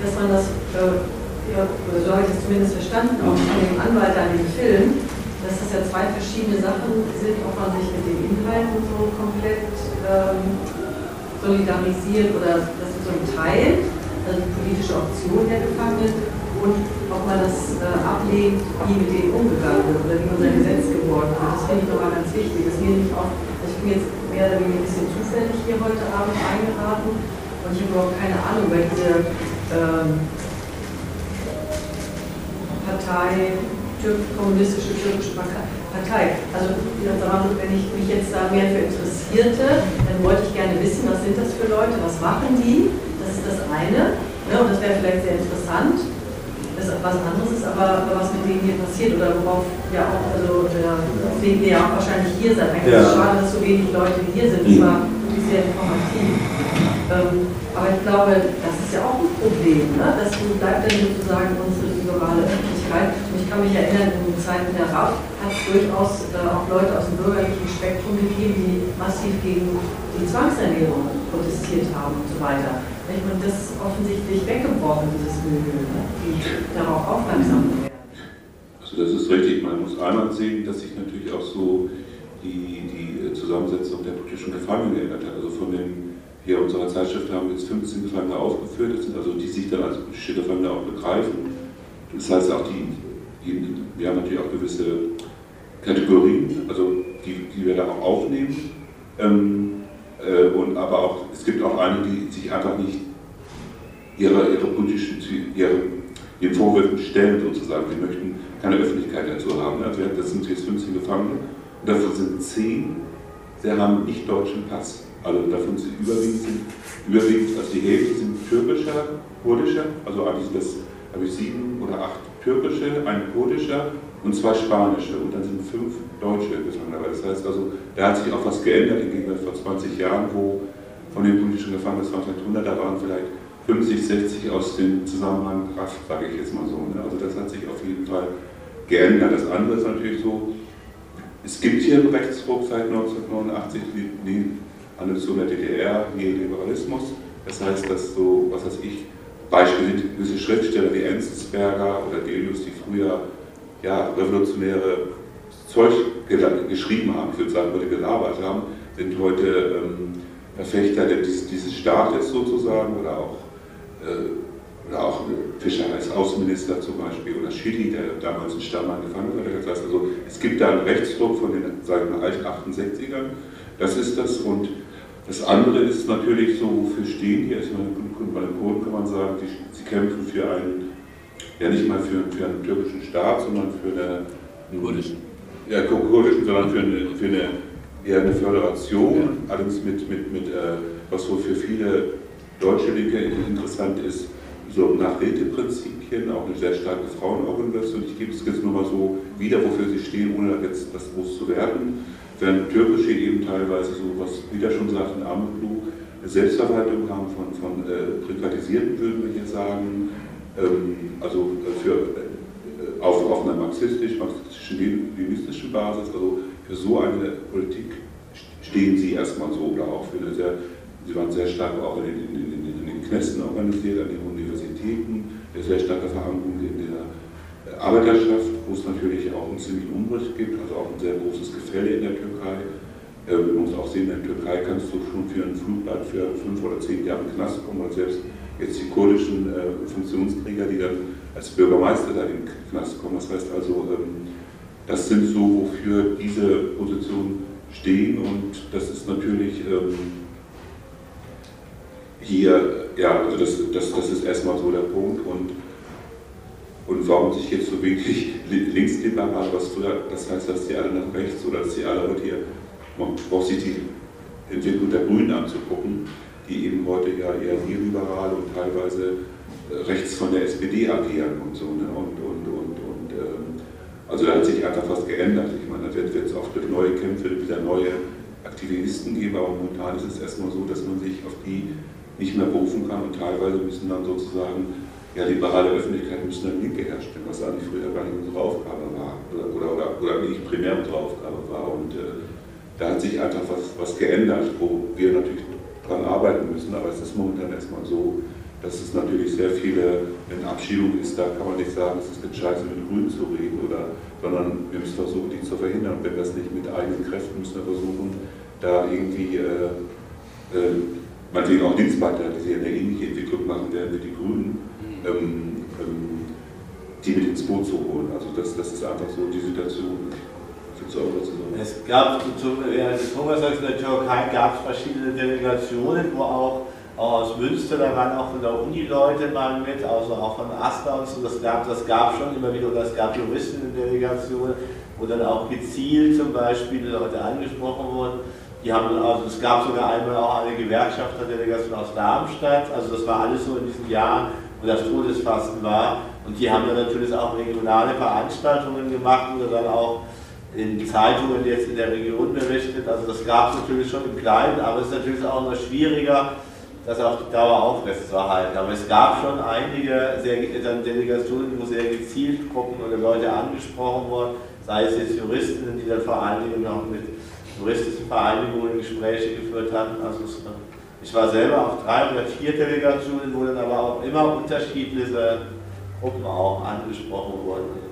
dass man das, äh, ja, so habe ich das zumindest verstanden, auch von dem Anwalt an dem Film, dass das ja zwei verschiedene Sachen sind, ob man sich mit den Inhalten so komplett ähm, solidarisiert oder das ist so ein Teil, also die politische Option der Gefangenen und ob man das äh, ablehnt, wie mit denen umgegangen wird oder wie unser Gesetz geworden wird. Das finde ich nochmal ganz wichtig. Das mir nicht auch, also ich bin jetzt mehr oder weniger ein bisschen zufällig hier heute Abend eingeraten und ich habe überhaupt keine Ahnung, weil diese ähm, Partei kommunistische türkische Partei. Also wenn ich mich jetzt da mehr für interessierte, dann wollte ich gerne wissen, was sind das für Leute, was machen die? Das ist das eine. Ja, und das wäre vielleicht sehr interessant. Das ist was anderes ist aber, was mit denen hier passiert oder worauf ja auch, also deswegen wir ja auch wahrscheinlich hier sein. Eigentlich ja. ist es schade, dass so wenig Leute hier sind. Das war wirklich sehr informativ. Ähm, aber ich glaube, das ist ja auch ein Problem, ne? dass du bleibt dann sozusagen unsere liberale Öffentlichkeit. Und ich kann mich erinnern, in den Zeiten der RAF hat es durchaus äh, auch Leute aus dem bürgerlichen Spektrum gegeben, die massiv gegen die Zwangsernährung protestiert haben und so weiter. Und das ist offensichtlich weggebrochen, dieses Milieu, ne? die darauf aufmerksam werden. Also das ist richtig. Man muss einmal sehen, dass sich natürlich auch so die, die Zusammensetzung der politischen Gefangenen geändert hat. Also von den, hier unserer Zeitschrift haben wir jetzt 15 Gefangene aufgeführt, das sind also die sich dann als politische Gefangene auch begreifen. Das heißt auch, die, die, wir haben natürlich auch gewisse Kategorien, also die, die wir da auch aufnehmen. Ähm, äh, und aber auch, es gibt auch einige, die sich einfach nicht ihre, ihre politischen, ihre, ihren Vorwürfen stellen sozusagen. Sie möchten keine Öffentlichkeit dazu haben. Das sind jetzt 15 Gefangene und davon sind 10, sie haben nicht deutschen Pass. Also davon sind überwiegend, überwiegend also die Hälfte sind türkischer, kurdischer, also eigentlich das habe ich sieben oder acht türkische, ein kurdischer und zwei spanische und dann sind fünf deutsche Gefangene. Das heißt also, da hat sich auch was geändert im Gegensatz vor 20 Jahren, wo von den politischen Gefangenen 1900, da waren vielleicht 50, 60 aus dem Zusammenhang Kraft, sage ich jetzt mal so. Ne? Also das hat sich auf jeden Fall geändert. Das andere ist natürlich so, es gibt hier einen Rechtsruck seit 1989, die Annexion der DDR, Neoliberalismus. Das heißt, dass so, was weiß ich, beispielsweise Schriftsteller wie Enzensberger oder Delius, die früher ja, revolutionäre Zeug geschrieben haben, ich würde sagen, heute gelabert haben, sind heute ähm, Verfechter dieses, dieses Staates sozusagen oder auch äh, oder auch Fischer als Außenminister zum Beispiel oder Schilly, der damals in Stamm angefangen hat. Das heißt also, es gibt da einen Rechtsdruck von den, sagen wir, alten 68ern, das ist das. Und das andere ist natürlich so, wofür stehen die? Also bei den Kurden kann man sagen, die, sie kämpfen für einen, ja nicht mal für, für einen türkischen Staat, sondern für eine. Kurdischen. Ja, kurdischen, sondern für eine, für eine, eher eine Föderation, ja. allerdings mit, mit, mit äh, was so für viele deutsche Linke interessant ist, so nach Räteprinzipien, auch eine sehr starke Frauenorganisation. Ich gebe es jetzt nur mal so wieder, wofür sie stehen, ohne jetzt das groß zu werden. Während türkische eben teilweise so, was wieder schon sagt, in Armutlu, Selbstverwaltung haben von, von äh, Privatisierten, würden wir hier sagen. Ähm, also für, äh, auf, auf einer marxistisch-marxistischen, leninistischen Basis, also für so eine Politik stehen sie erstmal so oder auch für eine sehr, sie waren sehr stark auch in, in, in, in den Knästen organisiert, an den Universitäten, sehr starke Verankerung in der Arbeiterschaft, es natürlich auch einen ziemlichen Umbruch gibt, also auch ein sehr großes Gefälle in der Türkei. Ähm, man muss auch sehen, in der Türkei kannst du schon für ein Flugblatt für fünf oder zehn Jahre in den Knast kommen, und selbst jetzt die kurdischen äh, Funktionsträger, die dann als Bürgermeister da in den Knast kommen. Das heißt also, ähm, das sind so, wofür diese Positionen stehen und das ist natürlich ähm, hier, ja, also das, das, das ist erstmal so der Punkt und, und warum sich jetzt so wenig linksliberal, was früher, das heißt, dass die alle nach rechts oder dass die alle heute hier, man braucht sich die Entwicklung der Grünen anzugucken, die eben heute ja eher neoliberal und teilweise äh, rechts von der SPD agieren und so. Ne? Und, und, und, und ähm, also da hat sich einfach was geändert. Ich meine, da wird es auch durch neue Kämpfe wieder neue Aktivisten geben, aber momentan ist es erstmal so, dass man sich auf die nicht mehr berufen kann und teilweise müssen dann sozusagen ja, liberale Öffentlichkeit müssen dann Linke herstellen, was eigentlich früher gar nicht unsere Aufgabe war oder, oder, oder, oder nicht primär unsere Aufgabe war. Und äh, da hat sich einfach was, was geändert, wo wir natürlich dran arbeiten müssen, aber es ist momentan erstmal so, dass es natürlich sehr viele, wenn Abschiebung ist, da kann man nicht sagen, es ist eine Scheiße mit Grünen zu reden, oder, sondern wir müssen versuchen, die zu verhindern. Und wenn das nicht mit eigenen Kräften, müssen wir versuchen, da irgendwie äh, äh, meinetwegen auch Dienstpartner, die sich eine ähnliche Entwicklung machen werden wie die Grünen. Ähm, ähm, die mit ins Boot zu holen. Also das, das ist einfach so die Situation. Es gab, während des in der Türkei gab es verschiedene Delegationen, wo auch, aus Münster, da waren auch von der Uni Leute mal mit, also auch von AStA und so, das gab, das gab schon immer wieder, es gab Juristen in Delegationen, wo dann auch gezielt zum Beispiel Leute angesprochen wurden. Die haben, also es gab sogar einmal auch eine Gewerkschafterdelegation aus Darmstadt, also das war alles so in diesem Jahr, wo das Todesfasten war. Und die haben dann natürlich auch regionale Veranstaltungen gemacht oder dann auch in Zeitungen jetzt in der Region berichtet. Also das gab es natürlich schon im Kleinen, aber es ist natürlich auch noch schwieriger, das auf die Dauer aufrechtzuerhalten. Aber es gab schon einige sehr, Delegationen, wo sehr gezielt Gruppen oder Leute angesprochen wurden, sei es jetzt Juristen, die dann vor allen Dingen noch mit juristischen Vereinigungen Gespräche geführt hatten. Also ich war selber auf drei oder vier Delegationen, wo dann aber auch immer unterschiedliche Gruppen auch angesprochen wurden.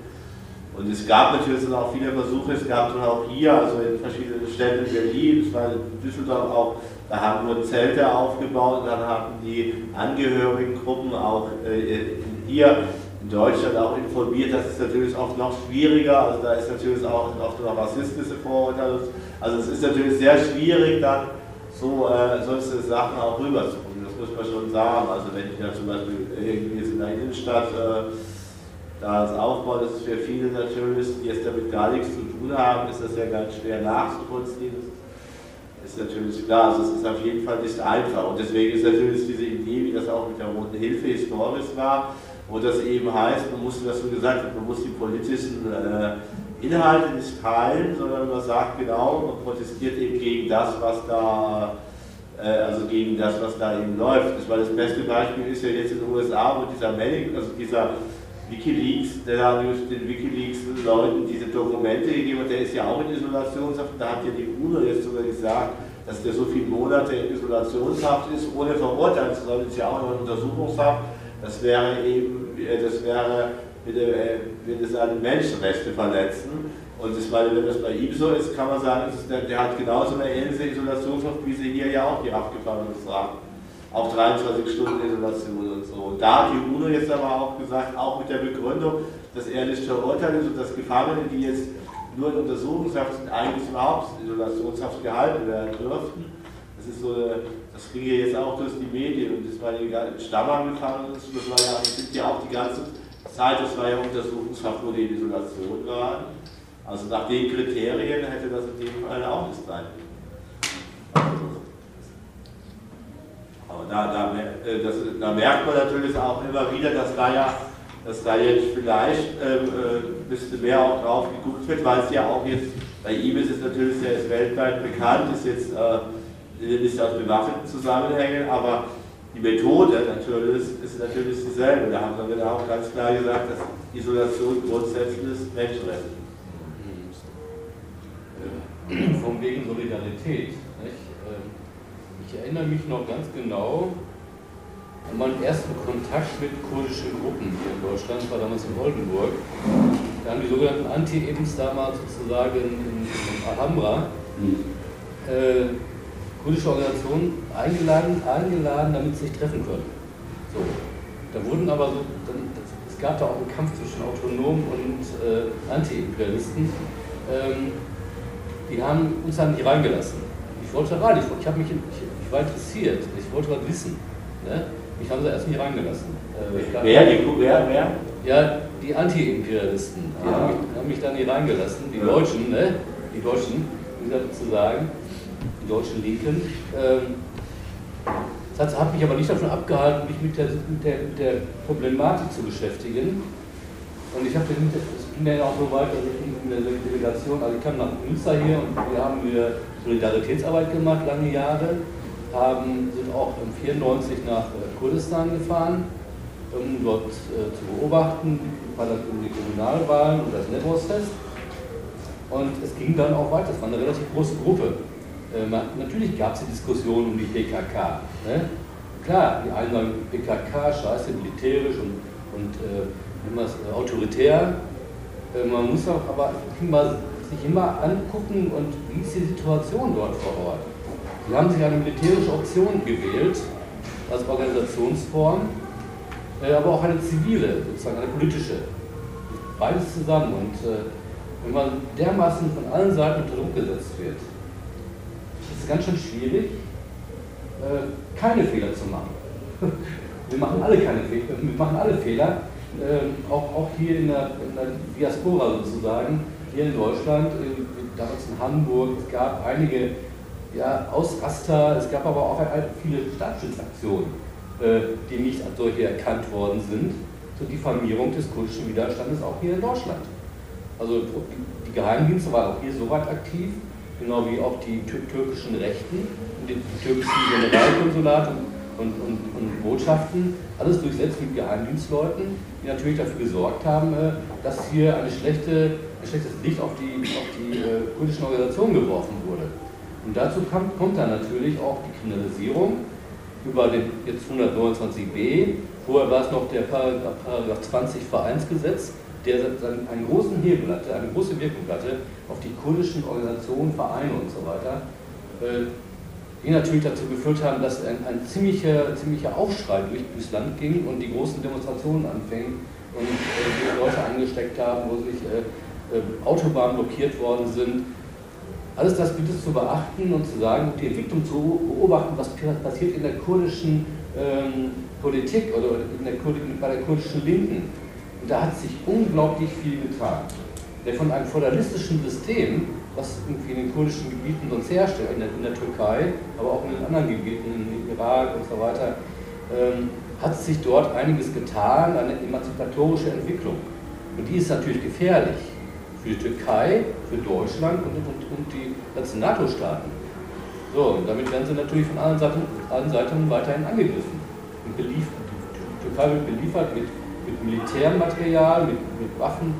Und es gab natürlich auch viele Versuche, es gab dann auch hier, also in verschiedenen Städten in Berlin, es war in Düsseldorf auch, da haben wir Zelte aufgebaut und dann hatten die Angehörigengruppen auch äh, hier in Deutschland auch informiert, das ist natürlich oft noch schwieriger, also da ist natürlich auch oft noch rassistische Vorurteile. Also es ist natürlich sehr schwierig, dann so äh, solche Sachen auch rüberzubringen, das muss man schon sagen. Also wenn ich ja zum Beispiel irgendwie in der Innenstadt äh, da das aufbaue, das ist für viele natürlich, die jetzt damit gar nichts zu tun haben, ist das ja ganz schwer nachzuvollziehen. Das ist natürlich klar, also es ist auf jeden Fall nicht einfach. Und deswegen ist natürlich diese Idee, wie das auch mit der Roten Hilfe historisch war, wo das eben heißt, man muss, was du gesagt hast, man muss die politischen äh, Inhalte nicht teilen, sondern man sagt genau, man protestiert eben gegen das, was da, äh, also gegen das, was da eben läuft. Das, war das beste Beispiel ist ja jetzt in den USA, wo dieser Manning, also dieser Wikileaks, der durch den Wikileaks-Leuten diese Dokumente gegeben hat, der ist ja auch in Isolationshaft, da hat ja die UNO jetzt sogar gesagt, dass der so viele Monate in Isolationshaft ist, ohne verurteilt zu sein, ist ja auch noch in Untersuchungshaft. Das wäre eben, äh, das wäre, würde seine Menschenrechte verletzen. Und ich meine, wenn das bei ihm so ist, kann man sagen, der, der, hat genauso eine ähnliche Isolationshaft, wie sie hier ja auch die Haftgefangenen sagen. Auch 23 Stunden Isolation und so. Und da hat die UNO jetzt aber auch gesagt, auch mit der Begründung, dass er nicht verurteilt ist und dass Gefangene, die jetzt nur in Untersuchungshaft sind, eigentlich überhaupt in Isolationshaft gehalten werden dürften. Das ist so eine das ging ja jetzt auch durch die Medien und das war ja Stamm angefangen, das war ja, sind ja auch die ganze Zeit, das war ja Untersuchungshaft, wo die Isolation waren. Also nach den Kriterien hätte das in dem Fall auch nicht sein aber da, da, äh, das, da, merkt man natürlich auch immer wieder, dass da ja, dass da jetzt vielleicht ähm, äh, ein bisschen mehr auch drauf geguckt wird, weil es ja auch jetzt, bei ihm ist es natürlich, der ist weltweit bekannt, ist jetzt äh, nicht aus bewaffneten Zusammenhängen, aber die Methode natürlich ist natürlich dieselbe. Da haben wir auch ganz klar gesagt, dass Isolation grundsätzlich ist Menschenrecht. Von wegen Solidarität. Nicht? Ähm, ich erinnere mich noch ganz genau an meinen ersten Kontakt mit kurdischen Gruppen hier in Deutschland, das war damals in Oldenburg. Da haben die sogenannten Anti-Ebens damals sozusagen in, in Alhambra mhm. äh, kurdische Organisationen eingeladen, eingeladen, damit sie sich treffen können. So. Da wurden aber so, dann, es gab da auch einen Kampf zwischen Autonomen und äh, Anti-Imperialisten. Ähm, die haben uns dann nicht reingelassen. Ich wollte rein, ich, ich, mich, ich, ich war interessiert, ich wollte was wissen. Ne? Mich haben sie erst nicht reingelassen. Äh, wer, die, wer, wer? Ja, die Anti-Imperialisten, die ah. haben, mich, haben mich da nicht reingelassen, die ja. Deutschen, ne? die Deutschen, um das zu sagen die deutschen Linken. Ähm, das hat mich aber nicht davon abgehalten, mich mit der, mit der, mit der Problematik zu beschäftigen. Und ich habe ging ja auch so weit, dass ich in der Delegation, also ich kam nach Münster hier und wir haben wir Solidaritätsarbeit gemacht, lange Jahre, haben, sind auch im 94 nach äh, Kurdistan gefahren, um dort äh, zu beobachten, war dann um die Kommunalwahlen und das Nevros-Fest. Und es ging dann auch weiter, es war eine relativ große Gruppe. Äh, natürlich gab es die Diskussion um die PKK. Ne? Klar, die einen sagen PKK, scheiße, militärisch und, und äh, immer äh, autoritär. Äh, man muss auch aber immer, sich immer angucken und wie ist die Situation dort vor Ort. Sie haben sich eine militärische Option gewählt als Organisationsform, äh, aber auch eine zivile, sozusagen eine politische. Beides zusammen. Und äh, wenn man dermaßen von allen Seiten unter Druck gesetzt wird, ist ganz schön schwierig, äh, keine Fehler zu machen. Wir machen alle keine Fehler, wir machen alle Fehler, äh, auch, auch hier in der, in der Diaspora sozusagen, hier in Deutschland, damals in Hamburg, es gab einige ja, Ausraster, es gab aber auch viele Staatsschutzaktionen, äh, die nicht als solche erkannt worden sind, zur Diffamierung des kurdischen Widerstandes auch hier in Deutschland. Also die Geheimdienste waren auch hier so weit aktiv, genau wie auch die türkischen Rechten und die türkischen Generalkonsulate und, und, und, Botschaften, alles durchsetzt mit Geheimdienstleuten, die natürlich dafür gesorgt haben, äh, dass hier eine schlechte, ein schlechtes Licht auf die, auf die äh, kurdischen Organisationen geworfen wurde. Und dazu kommt, kommt dann natürlich auch die Kriminalisierung über den jetzt 129b. Vorher war es noch der Paragraph 20 Vereinsgesetz, der einen großen Hebel hatte, eine große Wirkung hatte auf die kurdischen Organisationen, Vereine und so weiter, äh, die natürlich dazu geführt haben, dass ein, ein ziemlicher, ziemlicher Aufschrei durch, durchs Land ging und die großen Demonstrationen anfingen und äh, Leute angesteckt haben, wo sich äh, äh, Autobahnen blockiert worden sind. Alles das gilt es zu beachten und zu sagen, die Entwicklung zu beobachten, was passiert in der kurdischen ähm, Politik oder in der, bei der kurdischen Linken. Und da hat sich unglaublich viel getan. Der von einem feudalistischen System, was irgendwie in den kurdischen Gebieten sonst herrschte, in der, in der Türkei, aber auch in den anderen Gebieten, im Irak und so weiter, ähm, hat sich dort einiges getan, eine emanzipatorische Entwicklung. Und die ist natürlich gefährlich für die Türkei, für Deutschland und, und, und die ganzen NATO-Staaten. So, und damit werden sie natürlich von allen Seiten, allen Seiten weiterhin angegriffen. Und beliefert, die Türkei wird beliefert mit Militärmaterial, mit, mit Waffen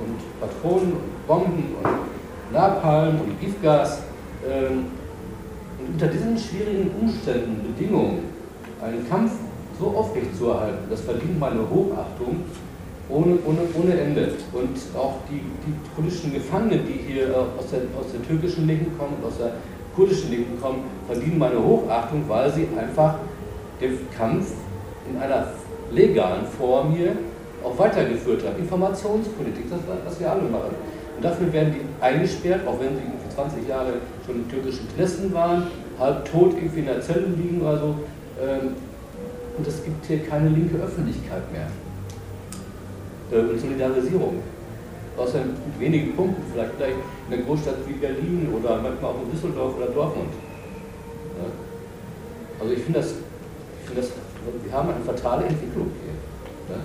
und Patronen und Bomben und Napalm und Giftgas. Ähm, und unter diesen schwierigen Umständen, Bedingungen, einen Kampf so aufrechtzuerhalten, das verdient meine Hochachtung ohne, ohne, ohne Ende. Und auch die, die politischen Gefangenen, die hier äh, aus der, aus der türkischen Linken kommen und aus der kurdischen Linken kommen, verdienen meine Hochachtung, weil sie einfach den Kampf in einer legalen Form hier auch weitergeführt haben. Informationspolitik, das ist, was wir alle machen. Und dafür werden die eingesperrt, auch wenn sie für 20 Jahre schon in türkischen Knästen waren, halb tot irgendwie in der Zelle liegen oder so. Ähm, und es gibt hier keine linke Öffentlichkeit mehr. Äh, Solidarisierung. Außer mit wenigen Punkten, vielleicht gleich in einer Großstadt wie Berlin oder manchmal auch in Düsseldorf oder Dortmund. Also ich finde das, find das, wir haben eine fatale Entwicklung hier.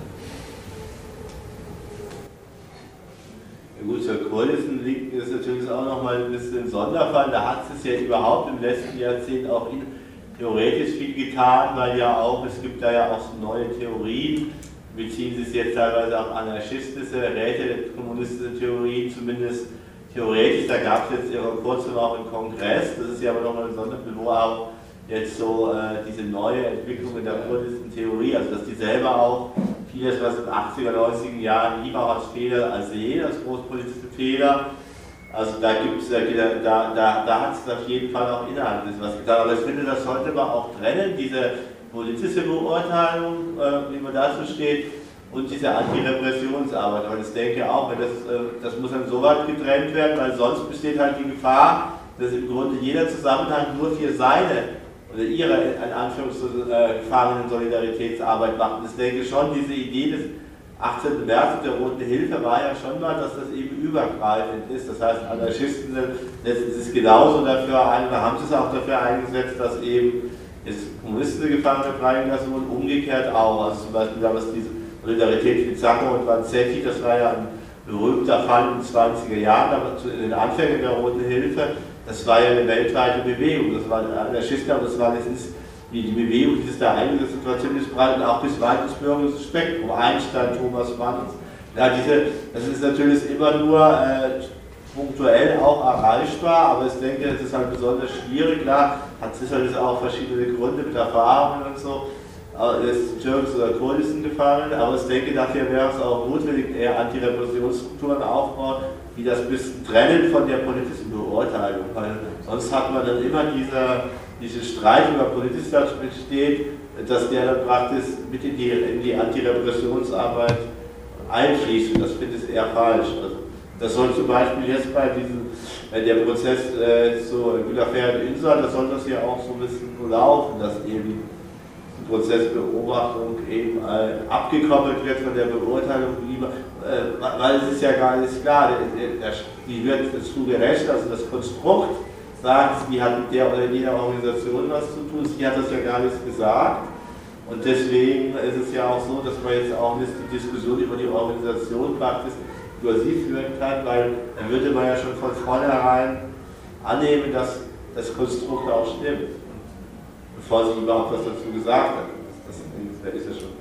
Ja gut, zur Kurdischen liegt ist natürlich auch nochmal ein bisschen ein Sonderfall. Da hat es ja überhaupt im letzten Jahrzehnt auch theoretisch viel getan, weil ja auch, es gibt da ja auch so neue Theorien, beziehen sich jetzt teilweise auf anarchistische, rätekommunistische Theorien, zumindest theoretisch. Da gab es jetzt ja vor kurzem auch einen Kongress, das ist ja aber nochmal ein Sonderfall, wo auch jetzt so äh, diese neue Entwicklung in der kurdischen Theorie, also dass die selber auch vieles, was in den 80er, 90er Jahren lieber als Fehler als sehen, als großpolitische Fehler. Also da gibt es, da, da, da, da hat es auf jeden Fall auch inhaltlich was getan. Aber ich finde, das sollte man auch trennen, diese politische Beurteilung, äh, wie man dazu steht, und diese Antirepressionsarbeit. Aber ich denke auch, das, äh, das muss dann so weit getrennt werden, weil sonst besteht halt die Gefahr, dass im Grunde jeder Zusammenhang nur für seine ihre, in Anführungszeichen, Solidaritätsarbeit macht. Und ich denke schon, diese Idee des 18. März der Roten Hilfe war ja schon mal, dass das eben übergreifend ist. Das heißt, Anarchisten setzen sich genauso dafür ein, da haben sie es auch dafür eingesetzt, dass eben ist Kommunisten Gefangene freigelassen wurden, umgekehrt auch. Also zum Beispiel damals diese Solidarität mit Zacco und Vanzetti, das war ja ein berühmter Fall in den 20er Jahren, in den Anfängen der Roten Hilfe. Das war ja eine weltweite Bewegung. Das war Anarchisten, aber das war das ist die, die Bewegung, die es da eingesetzt hat, war ziemlich breit und auch bis weit ins bürgerliche Spektrum. Einstein, Thomas Mann. Ja, diese, das ist natürlich immer nur äh, punktuell auch erreichbar, aber ich denke, es ist halt besonders schwierig. Klar, hat sicherlich auch verschiedene Gründe mit Erfahrungen und so, ist Türks oder Kurdisten gefallen, aber ich denke, dafür wäre es auch notwendig, eher Antirepressionsstrukturen aufbauen, die das ein bisschen trennen von der politischen Beurteilung, weil sonst hat man dann immer dieser, diese Streit über Politismus besteht, dass der dann praktisch mit in die, in die Antirepressionsarbeit einfließt und das finde ich eher falsch. Also, das soll zum Beispiel jetzt bei diesem, wenn der Prozess äh, so Güterfährt Insel, das soll das ja auch so ein bisschen laufen, dass eben Prozessbeobachtung eben äh, abgekoppelt wird von der Beurteilung lieber, äh, weil es ist ja gar nicht klar, die wird dazu gerecht, also das Konstrukt sagt, sie hat mit der oder jener Organisation was zu tun, sie hat das ja gar nicht gesagt. Und deswegen ist es ja auch so, dass man jetzt auch nicht die Diskussion über die Organisation praktisch über sie führen kann, weil dann würde man ja schon von vornherein annehmen, dass das Konstrukt auch stimmt, bevor sie überhaupt was dazu gesagt hat. Das, das ist ja schon.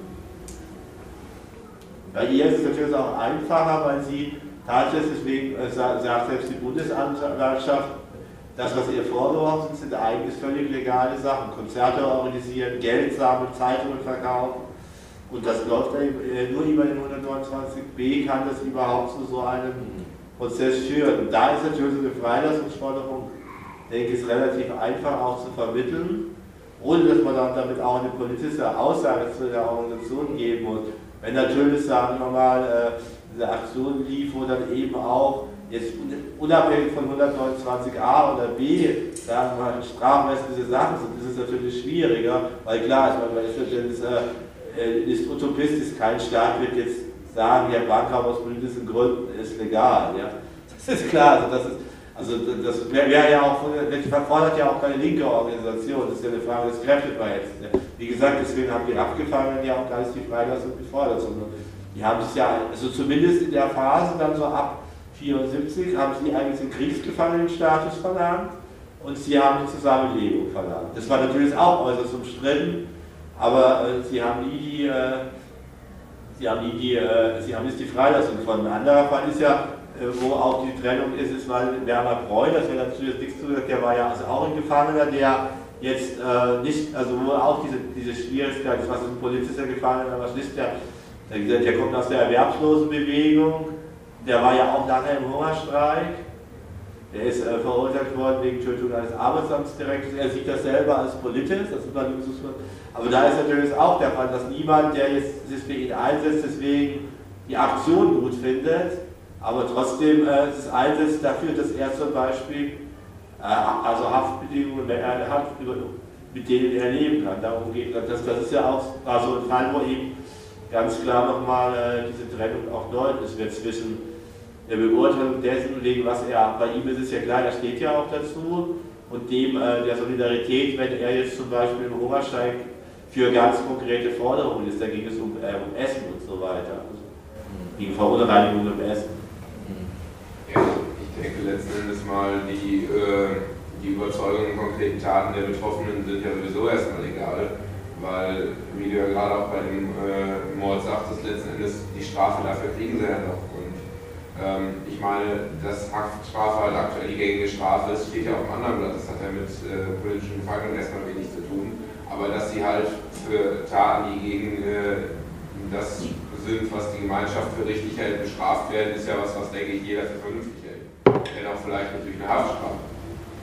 Bei ihr ist es natürlich auch einfacher, weil sie tatsächlich, deswegen äh, sagt selbst die Bundesanwaltschaft, das, was ihr vorgeworfen sind, sind eigentlich völlig legale Sachen. Konzerte organisieren, Geld sammeln, Zeitungen verkaufen Und das läuft äh, nur über den 129b, kann das überhaupt zu so einem Prozess führen. Und da ist natürlich eine Freilassungsforderung, denke ich, ist relativ einfach auch zu vermitteln, ohne dass man dann damit auch eine politische Aussage zu der Organisation geben muss. Wenn natürlich, sagen wir mal, äh, diese Aktion lief, wo dann eben auch jetzt unabhängig von 129a oder b, sagen wir mal, strafrechtliche Sachen sind, ist es natürlich schwieriger, weil klar, ich meine, ist, äh, ist utopistisch, kein Staat wird jetzt sagen, ja, Bankkauf aus politischen Gründen ist legal. Ja. Das ist klar, also das ist, also das wäre ja auch, das verfordert ja auch keine linke Organisation, das ist ja eine Frage des Kräfteverhältnisses. Ja. Wie gesagt, deswegen haben die Abgefallenen ja auch gar nicht die Freilassung gefordert, sondern die haben sich ja, also zumindest in der Phase dann so ab 74 haben sie eigentlich den Kriegsgefangenenstatus verlangt und sie haben die Zusammenlegung verlangt. Das war natürlich auch äußerst umstritten, aber äh, sie haben nie die, äh, sie haben nie die, äh, sie haben jetzt die Freilassung. Ein anderer Fall ist ja, wo auch die Trennung ist, ist weil Werner Breu, das wäre natürlich nichts zu der war ja also auch ein Gefangener, der jetzt äh, nicht, also wo auch diese, diese Schwierigkeit ist, was ist ein politischer Gefangener, was ist der, der, der kommt aus der Erwerbslosenbewegung, der war ja auch lange im Hungerstreik. Der ist äh, verurteilt worden wegen Tötung eines Arbeitsamtsdirektors. Er sieht das selber als politisch. Das ist aber da ist natürlich auch der Fall, dass niemand, der jetzt sich für ihn einsetzt, deswegen die Aktion gut findet, aber trotzdem äh, es einsetzt dafür, dass er zum Beispiel äh, also Haftbedingungen hat, mit denen er leben kann. Darum geht das. Das ist ja auch also ein Fall, wo eben ganz klar nochmal äh, diese Trennung auch deutlich wird zwischen der Beurteilung dessen, wegen was er, bei ihm ist es ja klar, er steht ja auch dazu, und dem äh, der Solidarität, wenn er jetzt zum Beispiel im Hungersteig für ganz konkrete Forderungen ist, da ging es um, äh, um Essen und so weiter, also, gegen Verunreinigung im Essen. Denke letzten Endes mal, die, äh, die Überzeugungen und konkreten Taten der Betroffenen sind ja sowieso erstmal egal, weil, wie du ja gerade auch bei dem äh, Mord sagtest, letzten Endes die Strafe dafür kriegen sie ja noch ähm, ich meine, dass Haftstrafe halt aktuell die gängige Strafe ist, steht ja auf einem anderen Blatt. Das hat ja mit äh, politischen Gefangenen erstmal wenig zu tun. Aber dass sie halt für Taten, die gegen äh, das sind, was die Gemeinschaft für richtig hält, bestraft werden, ist ja was, was denke ich jeder für vernünftig. Wenn auch vielleicht natürlich eine Haftstrafe.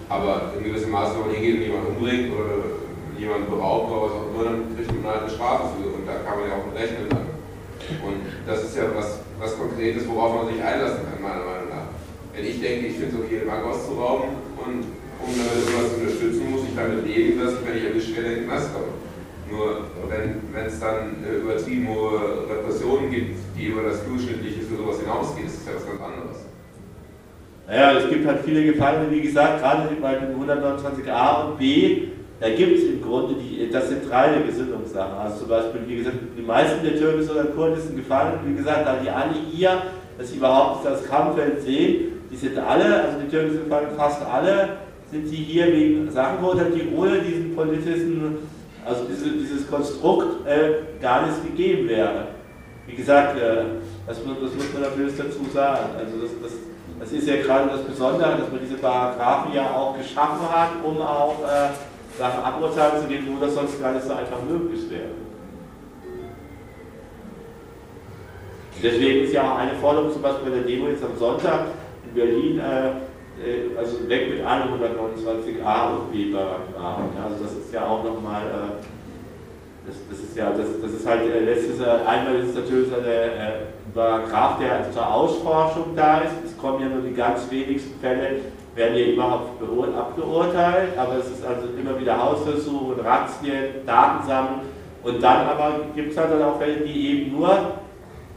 Aber in gewissem Maße, wenn man hingeht jemanden umbringt oder jemanden beraubt oder was auch immer, dann kriegt man halt eine Strafe für. Und da kann man ja auch mit rechnen dann. Und das ist ja was, was Konkretes, worauf man sich einlassen kann, meiner Meinung nach. Wenn ich denke, ich finde es okay, eine Bank auszurauben und um damit irgendwas zu unterstützen, muss ich damit leben, dass ich, wenn ich erwischt werde, in den Knast komme. Nur wenn es dann übertrieben hohe Repressionen gibt, die über das Durchschnittliche für sowas hinausgehen, ist das ja was ganz anderes. Naja, es gibt halt viele Gefangene, wie gesagt, gerade bei den 129a und b, da gibt es im Grunde die, das sind reine Gesinnungssachen. Also zum Beispiel, wie gesagt, die meisten der türkischen oder kurdischen Gefangenen, wie gesagt, da die alle hier, dass sie überhaupt das Kampffeld sehen, die sind alle, also die türkischen Gefangenen, fast alle, sind sie hier wegen Sachen verurteilt, die ohne diesen politischen, also diese, dieses Konstrukt äh, gar nicht gegeben wäre. Wie gesagt, äh, das, das, muss man natürlich dazu sagen. Also das, das, das ist ja gerade das Besondere, dass man diese Paragraphen ja auch geschaffen hat, um auch äh, Sachen aburteilen zu gehen, wo das sonst gar nicht so einfach möglich wäre. Deswegen ist ja auch eine Forderung zum Beispiel bei der Demo jetzt am Sonntag in Berlin, äh, äh also weg mit allen 129a und B-Paragraphen. Also das ist ja auch nochmal, äh, das, das ist ja, das, das ist halt, äh, letztes, äh, einmal ist es natürlich so der Paragraph, der zur Ausforschung da ist. Es kommen ja nur die ganz wenigsten Fälle werden hier überhaupt abgeurteilt, aber es ist also immer wieder Hausversuche, Razzien, Datensammeln und dann aber gibt es halt dann auch Fälle, die eben nur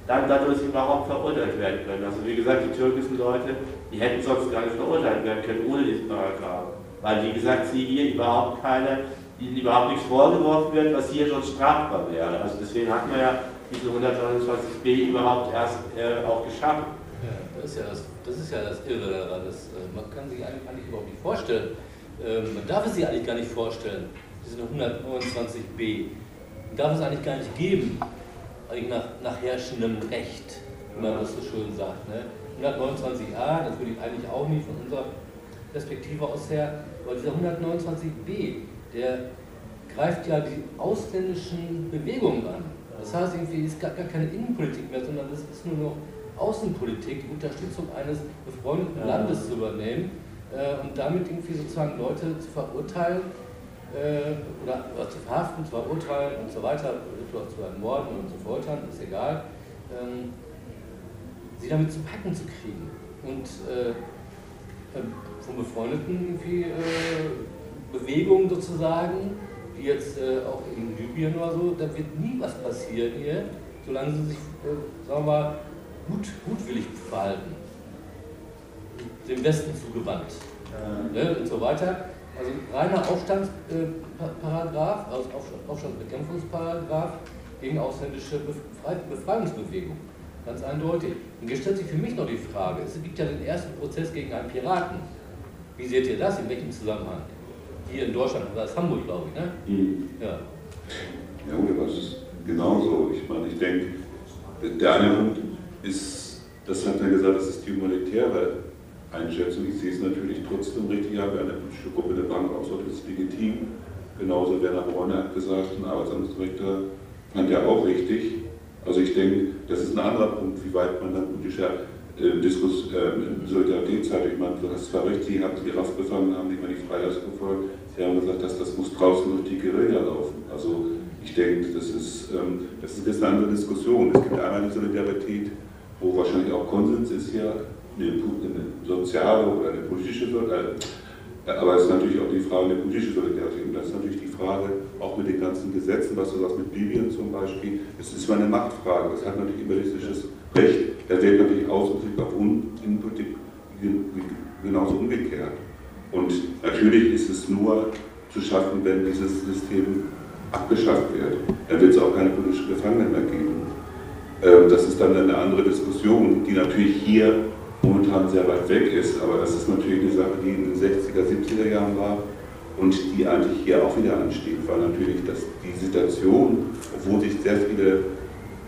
dann dadurch überhaupt verurteilt werden können. Also wie gesagt, die türkischen Leute, die hätten sonst gar nicht verurteilt werden können ohne diesen Paragraph. Weil wie gesagt, sie hier überhaupt keine, ihnen überhaupt nichts vorgeworfen wird, was hier schon strafbar wäre. Also deswegen hat man ja diese 129b überhaupt erst äh, auch geschaffen. Das ist ja das das ist ja das Irre daran. Das, äh, man kann sich eigentlich überhaupt nicht vorstellen. Ähm, man darf es sich eigentlich gar nicht vorstellen, diese 129b. Man darf es eigentlich gar nicht geben, eigentlich nach, nach herrschendem Recht, wie man das so schön sagt. Ne? 129a, das würde ich eigentlich auch nicht von unserer Perspektive aus her, aber dieser 129b, der greift ja die ausländischen Bewegungen an. Das heißt, irgendwie ist gar, gar keine Innenpolitik mehr, sondern es ist nur noch Außenpolitik, die Unterstützung eines befreundeten ja. Landes zu übernehmen äh, und damit irgendwie sozusagen Leute zu verurteilen äh, oder, oder, zu verhaften, zu verurteilen und so weiter, oder zu ermorden und zu foltern, ist egal, ähm, sie damit zu packen zu kriegen. Und äh, ähm, von befreundeten irgendwie, äh, Bewegungen sozusagen, wie jetzt äh, auch in Libyen oder so, da wird nie was passieren hier, solange sie sich, äh, sagen wir mal, gut, gutwillig verhalten. Dem Westen zugewandt. Ja. Ne, und so weiter. Also reiner Aufstandsparagraph, also Aufstandsbekämpfungsparagraph gegen ausländische Befreiungsbewegung. Ganz eindeutig. Und jetzt stellt sich für mich noch die Frage, es gibt ja den ersten Prozess gegen einen Piraten. Wie seht ihr das? In welchem Zusammenhang? Hier in Deutschland, das ist Hamburg, glaube ich, ne? Mhm. Ja. Ja gut, aber es ist genauso. Ich meine, ich denke, der eine Punkt ist, das hat er gesagt, das ist die humanitäre Einschätzung. Ich sehe es natürlich trotzdem richtig, ich habe eine politische Gruppe der Bank auch so, das ist legitim. Genauso Werner Bräuner hat gesagt, ein Arbeitsamtsdirektor fand er auch richtig. Also ich denke, das ist ein anderer Punkt, wie weit man dann politischer äh, Diskus, äh, Solidarität zeigt. Ich meine, du hast zwar recht, Sie haben die RAF befangen, haben mal die Freiheit verfolgt. Sie haben gesagt, dass das muss draußen durch die Guerilla laufen. Also ich denke, das ist, ähm, das ist jetzt eine andere Diskussion. Es gibt einmal die Solidarität, wo wahrscheinlich auch Konsens ist ja, eine, eine soziale oder eine politische Solidarität. Äh, aber es ist natürlich auch die Frage der politischen Solidarität. Und das ist natürlich die Frage, auch mit den ganzen Gesetzen, was du sagst mit Libyen zum Beispiel, es ist immer eine Machtfrage. Es hat natürlich imperialistisches Recht. Wirkt natürlich und auf Innenpolitik genauso umgekehrt. Und natürlich ist es nur zu schaffen, wenn dieses System abgeschafft wird. Dann wird es auch keine politischen Gefangenen mehr geben. Ähm, das ist dann eine andere Diskussion, die natürlich hier momentan sehr weit weg ist, aber das ist natürlich eine Sache, die in den 60er, 70er Jahren war und die eigentlich hier auch wieder ansteht, weil natürlich das, die Situation, obwohl sich sehr viele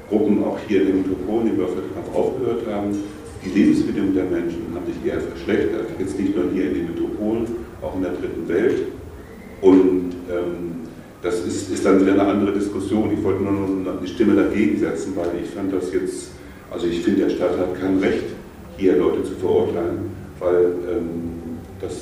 Gruppen auch hier in den Metropolen im Bürgerkampf aufgehört haben, die Lebensbedingungen der Menschen haben sich eher verschlechtert. Jetzt nicht nur hier in den Metropolen, auch in der dritten Welt. Und ähm, das ist, ist, dann wieder eine andere Diskussion. Ich wollte nur noch eine Stimme dagegen setzen, weil ich fand das jetzt, also ich finde, der Staat hat kein Recht, hier Leute zu verurteilen, weil ähm, das,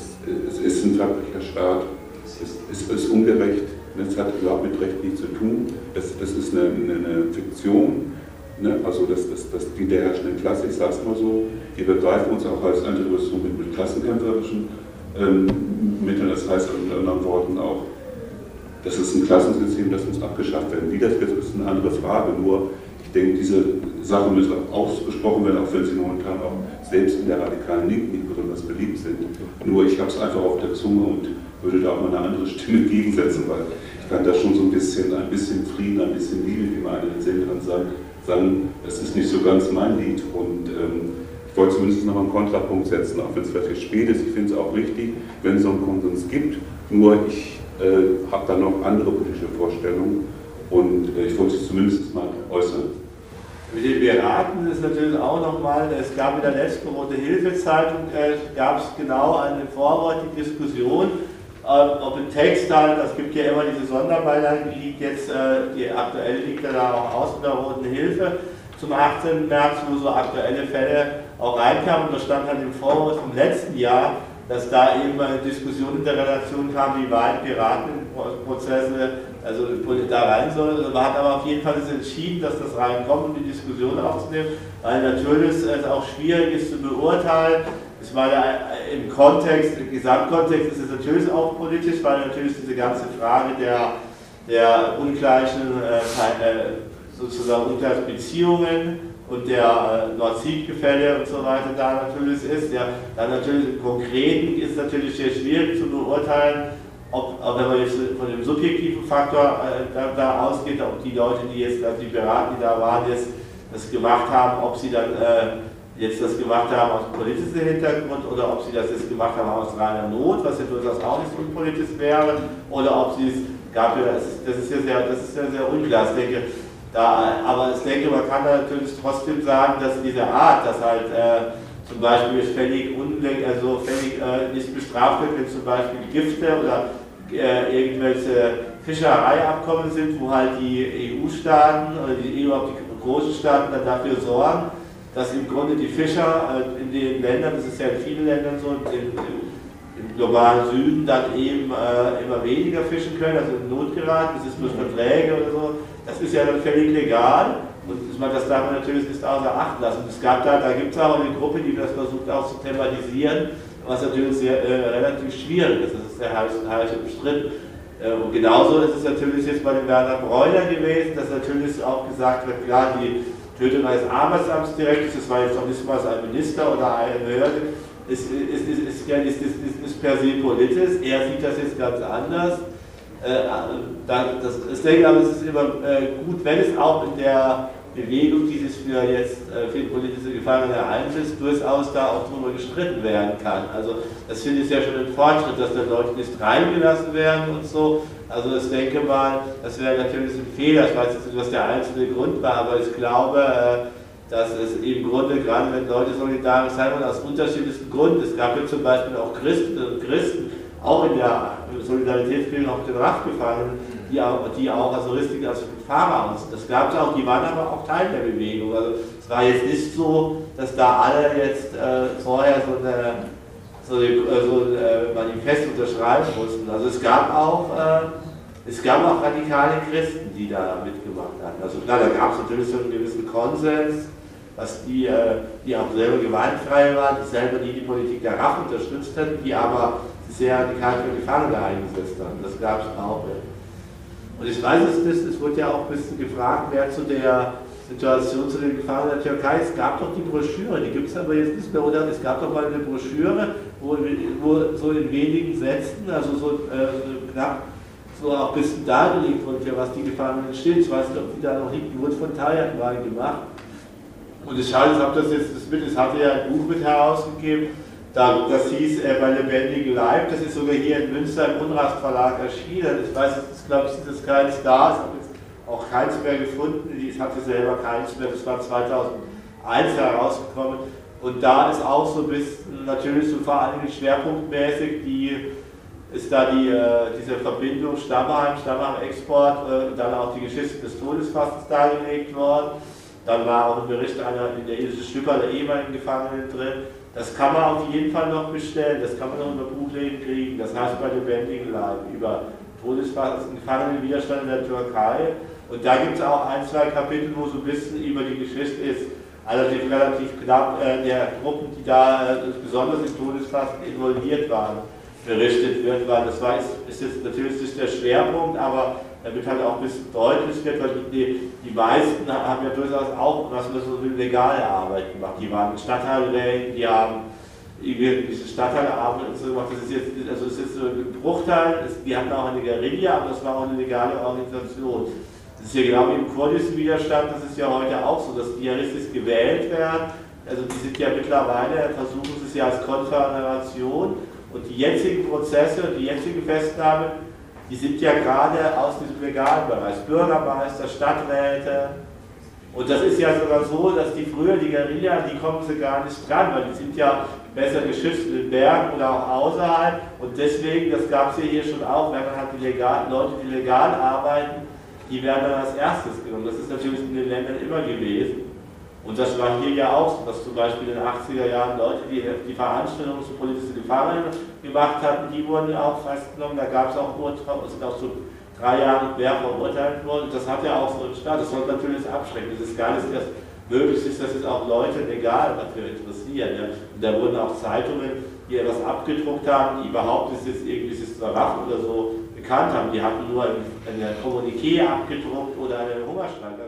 es ist ein Verbrecherstaat, es ist, es ist ungerecht, das hat überhaupt mit Recht nichts zu tun, das, das ist eine, eine Fiktion, ne? also das, das, das, die der herrschenden Klasse, ich sage es mal so, wir begreifen uns auch als Antirevolution mit, mit klassenkämpferischen ähm, Mitteln, das heißt in anderen Worten auch, das ist ein Klassensystem, das muss abgeschafft werden. Wie das jetzt ist, eine andere Frage, nur denke, diese Sachen müssen auch ausgesprochen werden, auch wenn sie momentan auch selbst in der radikalen Linken nicht besonders beliebt sind. Nur ich habe es einfach auf der Zunge und würde da auch mal eine andere Stimme gegensetzen, weil ich kann da schon so ein bisschen, ein bisschen Frieden, ein bisschen Liebe, wie meine Sängerin sagt, sagen, das ist nicht so ganz mein Lied. Und ähm, ich wollte zumindest noch einen Kontrapunkt setzen, auch wenn es vielleicht spät ist. Ich finde es auch richtig, wenn es so einen Konsens gibt. Nur ich äh, habe da noch andere politische Vorstellungen und äh, ich wollte es zumindest mal äußern. Mit den Piraten ist natürlich auch nochmal, es gab in der letzten Rote Hilfe-Zeitung, äh, gab es genau eine Vorwort, die Diskussion, ob ein Text halt, es gibt ja immer diese Sonderbeilage, die liegt jetzt, äh, die aktuelle liegt ja da auch aus mit der Roten Hilfe zum 18. März, wo so aktuelle Fälle auch reinkamen. Und da stand halt im Vorwort vom letzten Jahr, dass da eben eine Diskussion in der Relation kam, wie weit Piratenprozesse also da rein soll. Man hat aber auf jeden Fall entschieden, dass das reinkommt, um die Diskussion aufzunehmen, weil natürlich es auch schwierig ist zu beurteilen. Ich meine, im Kontext, im Gesamtkontext ist es natürlich auch politisch, weil natürlich diese ganze Frage der, der ungleichen, äh, äh sozusagen Beziehungen und der äh, Nord-Süd-Gefälle und so weiter da natürlich ist. Ja, dann natürlich im Konkreten ist natürlich sehr schwierig zu beurteilen, ob, ob wenn man jetzt von dem subjektiven Faktor äh, da, da, ausgeht, ob die Leute, die jetzt, also die Berater, die da waren, jetzt das gemacht haben, ob sie dann äh, jetzt das gemacht haben aus politischem Hintergrund oder ob sie das jetzt gemacht haben aus reiner Not, was ja durchaus auch nicht unpolitisch wäre, oder ob sie es gab ja, das ist, ja sehr, das ist ja sehr unklar. Ich denke, da, aber ich denke, man kann natürlich trotzdem sagen, dass diese Art, dass halt äh, zum Beispiel völlig unlenk, also völlig äh, nicht bestraft wird, wenn zum Beispiel Gifte oder äh, irgendwelche Fischereiabkommen sind, wo halt die EU-Staaten oder die EU, auch die großen Staaten dann dafür sorgen, dass im Grunde die Fischer äh, in den Ländern, das ist ja in vielen Ländern so, im, im globalen Süden dann eben äh, immer weniger fischen können, also in Not geraten, das ist durch Verträge oder so, das ist ja dann völlig legal und das darf man natürlich nicht außer Acht lassen. Es gab da, da gibt es auch eine Gruppe, die das versucht auch zu thematisieren, was natürlich sehr, äh, relativ schwierig ist, das ist sehr heiß, heiß bestritten. Äh, und genauso ist es natürlich jetzt bei dem Werner Bräuner gewesen, dass natürlich auch gesagt wird, ja, die Tötung eines Arbeitsamtsdirektors, das war jetzt noch nicht mal ein Minister oder eine Behörde, ist, ist, ist, ist, ist, per se politisch. Er sieht das jetzt ganz anders. Äh, das, ich denke aber, es ist immer äh, gut, wenn es auch in der Bewegung, die sich für jetzt äh, für politische Gefangene einsetzt, durchaus da auch drüber gestritten werden kann. Also das finde ich ja schon ein Fortschritt, dass da Leute nicht reingelassen werden und so. Also ich denke mal, das wäre natürlich ein Fehler. Ich weiß jetzt nicht, was der einzelne Grund war, aber ich glaube, äh, dass es im Grunde, gerade wenn Leute solidarisch sein wollen, aus unterschiedlichsten Gründen, es gab ja zum Beispiel auch Christen und Christen, auch in der Solidaritätsbewegung auf den Rach gefallen, die auch, die auch also richtig als Fahrer aus. Das gab es auch, die waren aber auch Teil der Bewegung. Also es war jetzt nicht so, dass da alle jetzt äh, vorher so eine so, so ein äh, Manifest unterschreiben mussten. Also es gab auch äh, es gab auch radikale Christen, die da mitgemacht hatten. Also klar, da gab es natürlich so einen gewissen Konsens, was die, äh, die auch selber gewaltfrei waren, die selber nie die Politik der Rache unterstützt hätten, die aber sehr radikal für Gefangene eingesetzt haben. Das gab es auch. Und ich weiß es nicht, es wurde ja auch ein bisschen gefragt, wer zu der Situation zu den Gefangenen der Türkei, es gab doch die Broschüre, die gibt es aber jetzt nicht mehr, oder? Es gab doch mal eine Broschüre, wo, wo so in wenigen Sätzen, also so äh, knapp, so auch ein bisschen dargelegt wurde, was die Gefangenen stehen. Ich weiß nicht, ob die da noch die wurde von Tajan mal gemacht. Und ich schaue, ich habe das jetzt das mit, es hatte ja ein Buch mit herausgegeben, da, das hieß äh, bei Lebendigen Leib, das ist sogar hier in Münster im Unrast Verlag erschienen. Ich weiß, es ist, glaube ich, ist keins da, ich habe jetzt auch keins mehr gefunden, ich hatte selber keins mehr, das war 2001 herausgekommen. Und da ist auch so ein bisschen, natürlich so vor allem schwerpunktmäßig, die, ist da die, äh, diese Verbindung Stammheim, Stammheim-Export äh, und dann auch die Geschichte des Todesfasses dargelegt worden. Dann war auch ein Bericht einer, der Ilse Stüpper, der ehemaligen Gefangenen drin. Das kann man auf jeden Fall noch bestellen, das kann man noch über Buchläden kriegen, das heißt bei lebendigen Leib, über Todesgefangenenwiderstand in der Türkei. Und da gibt es auch ein, zwei Kapitel, wo so ein bisschen über die Geschichte ist, allerdings relativ knapp, äh, der Gruppen, die da äh, besonders im Todesfasten involviert waren, berichtet wird, weil das war, ist, ist jetzt natürlich nicht der Schwerpunkt, aber damit halt auch ein bisschen deutlich wird, weil die, die meisten haben ja durchaus auch, was man so legale Arbeit gemacht. Die waren in Stadtteilräten, die haben diese Stadtteilarbeit und so gemacht. Das ist jetzt, also ist so ein Bruchteil, die hatten auch eine Guerilla, aber das war auch eine legale Organisation. Das ist ja genau wie im kurdischen Widerstand, das ist ja heute auch so, dass die juristisch gewählt werden. Also die sind ja mittlerweile, versuchen sie es ja als Konföderation und die jetzigen Prozesse, die jetzige Festnahme, die sind ja gerade aus diesem legalen Bereich, Bürgermeister, Stadträte. Und das ist ja sogar so, dass die früher, die Guerilla, die kommen sie gar nicht dran, weil die sind ja besser geschützt in den Bergen oder auch außerhalb. Und deswegen, das gab es ja hier schon auch, wenn man hat die legal, Leute, die legal arbeiten, die werden dann als erstes genommen. Das ist natürlich in den Ländern immer gewesen. Und das war hier ja auch so, dass zum Beispiel in den 80er Jahren Leute, die die Veranstaltungen zu politischen Gefangenen gemacht hatten, die wurden ja auch festgenommen. Da gab es auch Urteile, es sind auch so drei Jahre mehr verurteilt worden. Das hat ja auch so einen Staat. Das sollte natürlich abschrecken. Das ist gar nicht erst möglich ist, dass es auch Leute legal dafür interessieren. Ja. Und da wurden auch Zeitungen, die etwas abgedruckt haben, die überhaupt nicht jetzt irgendwie Straff oder so bekannt haben. Die hatten nur ein, ein Kommuniqué abgedruckt oder einen Hungerstreik.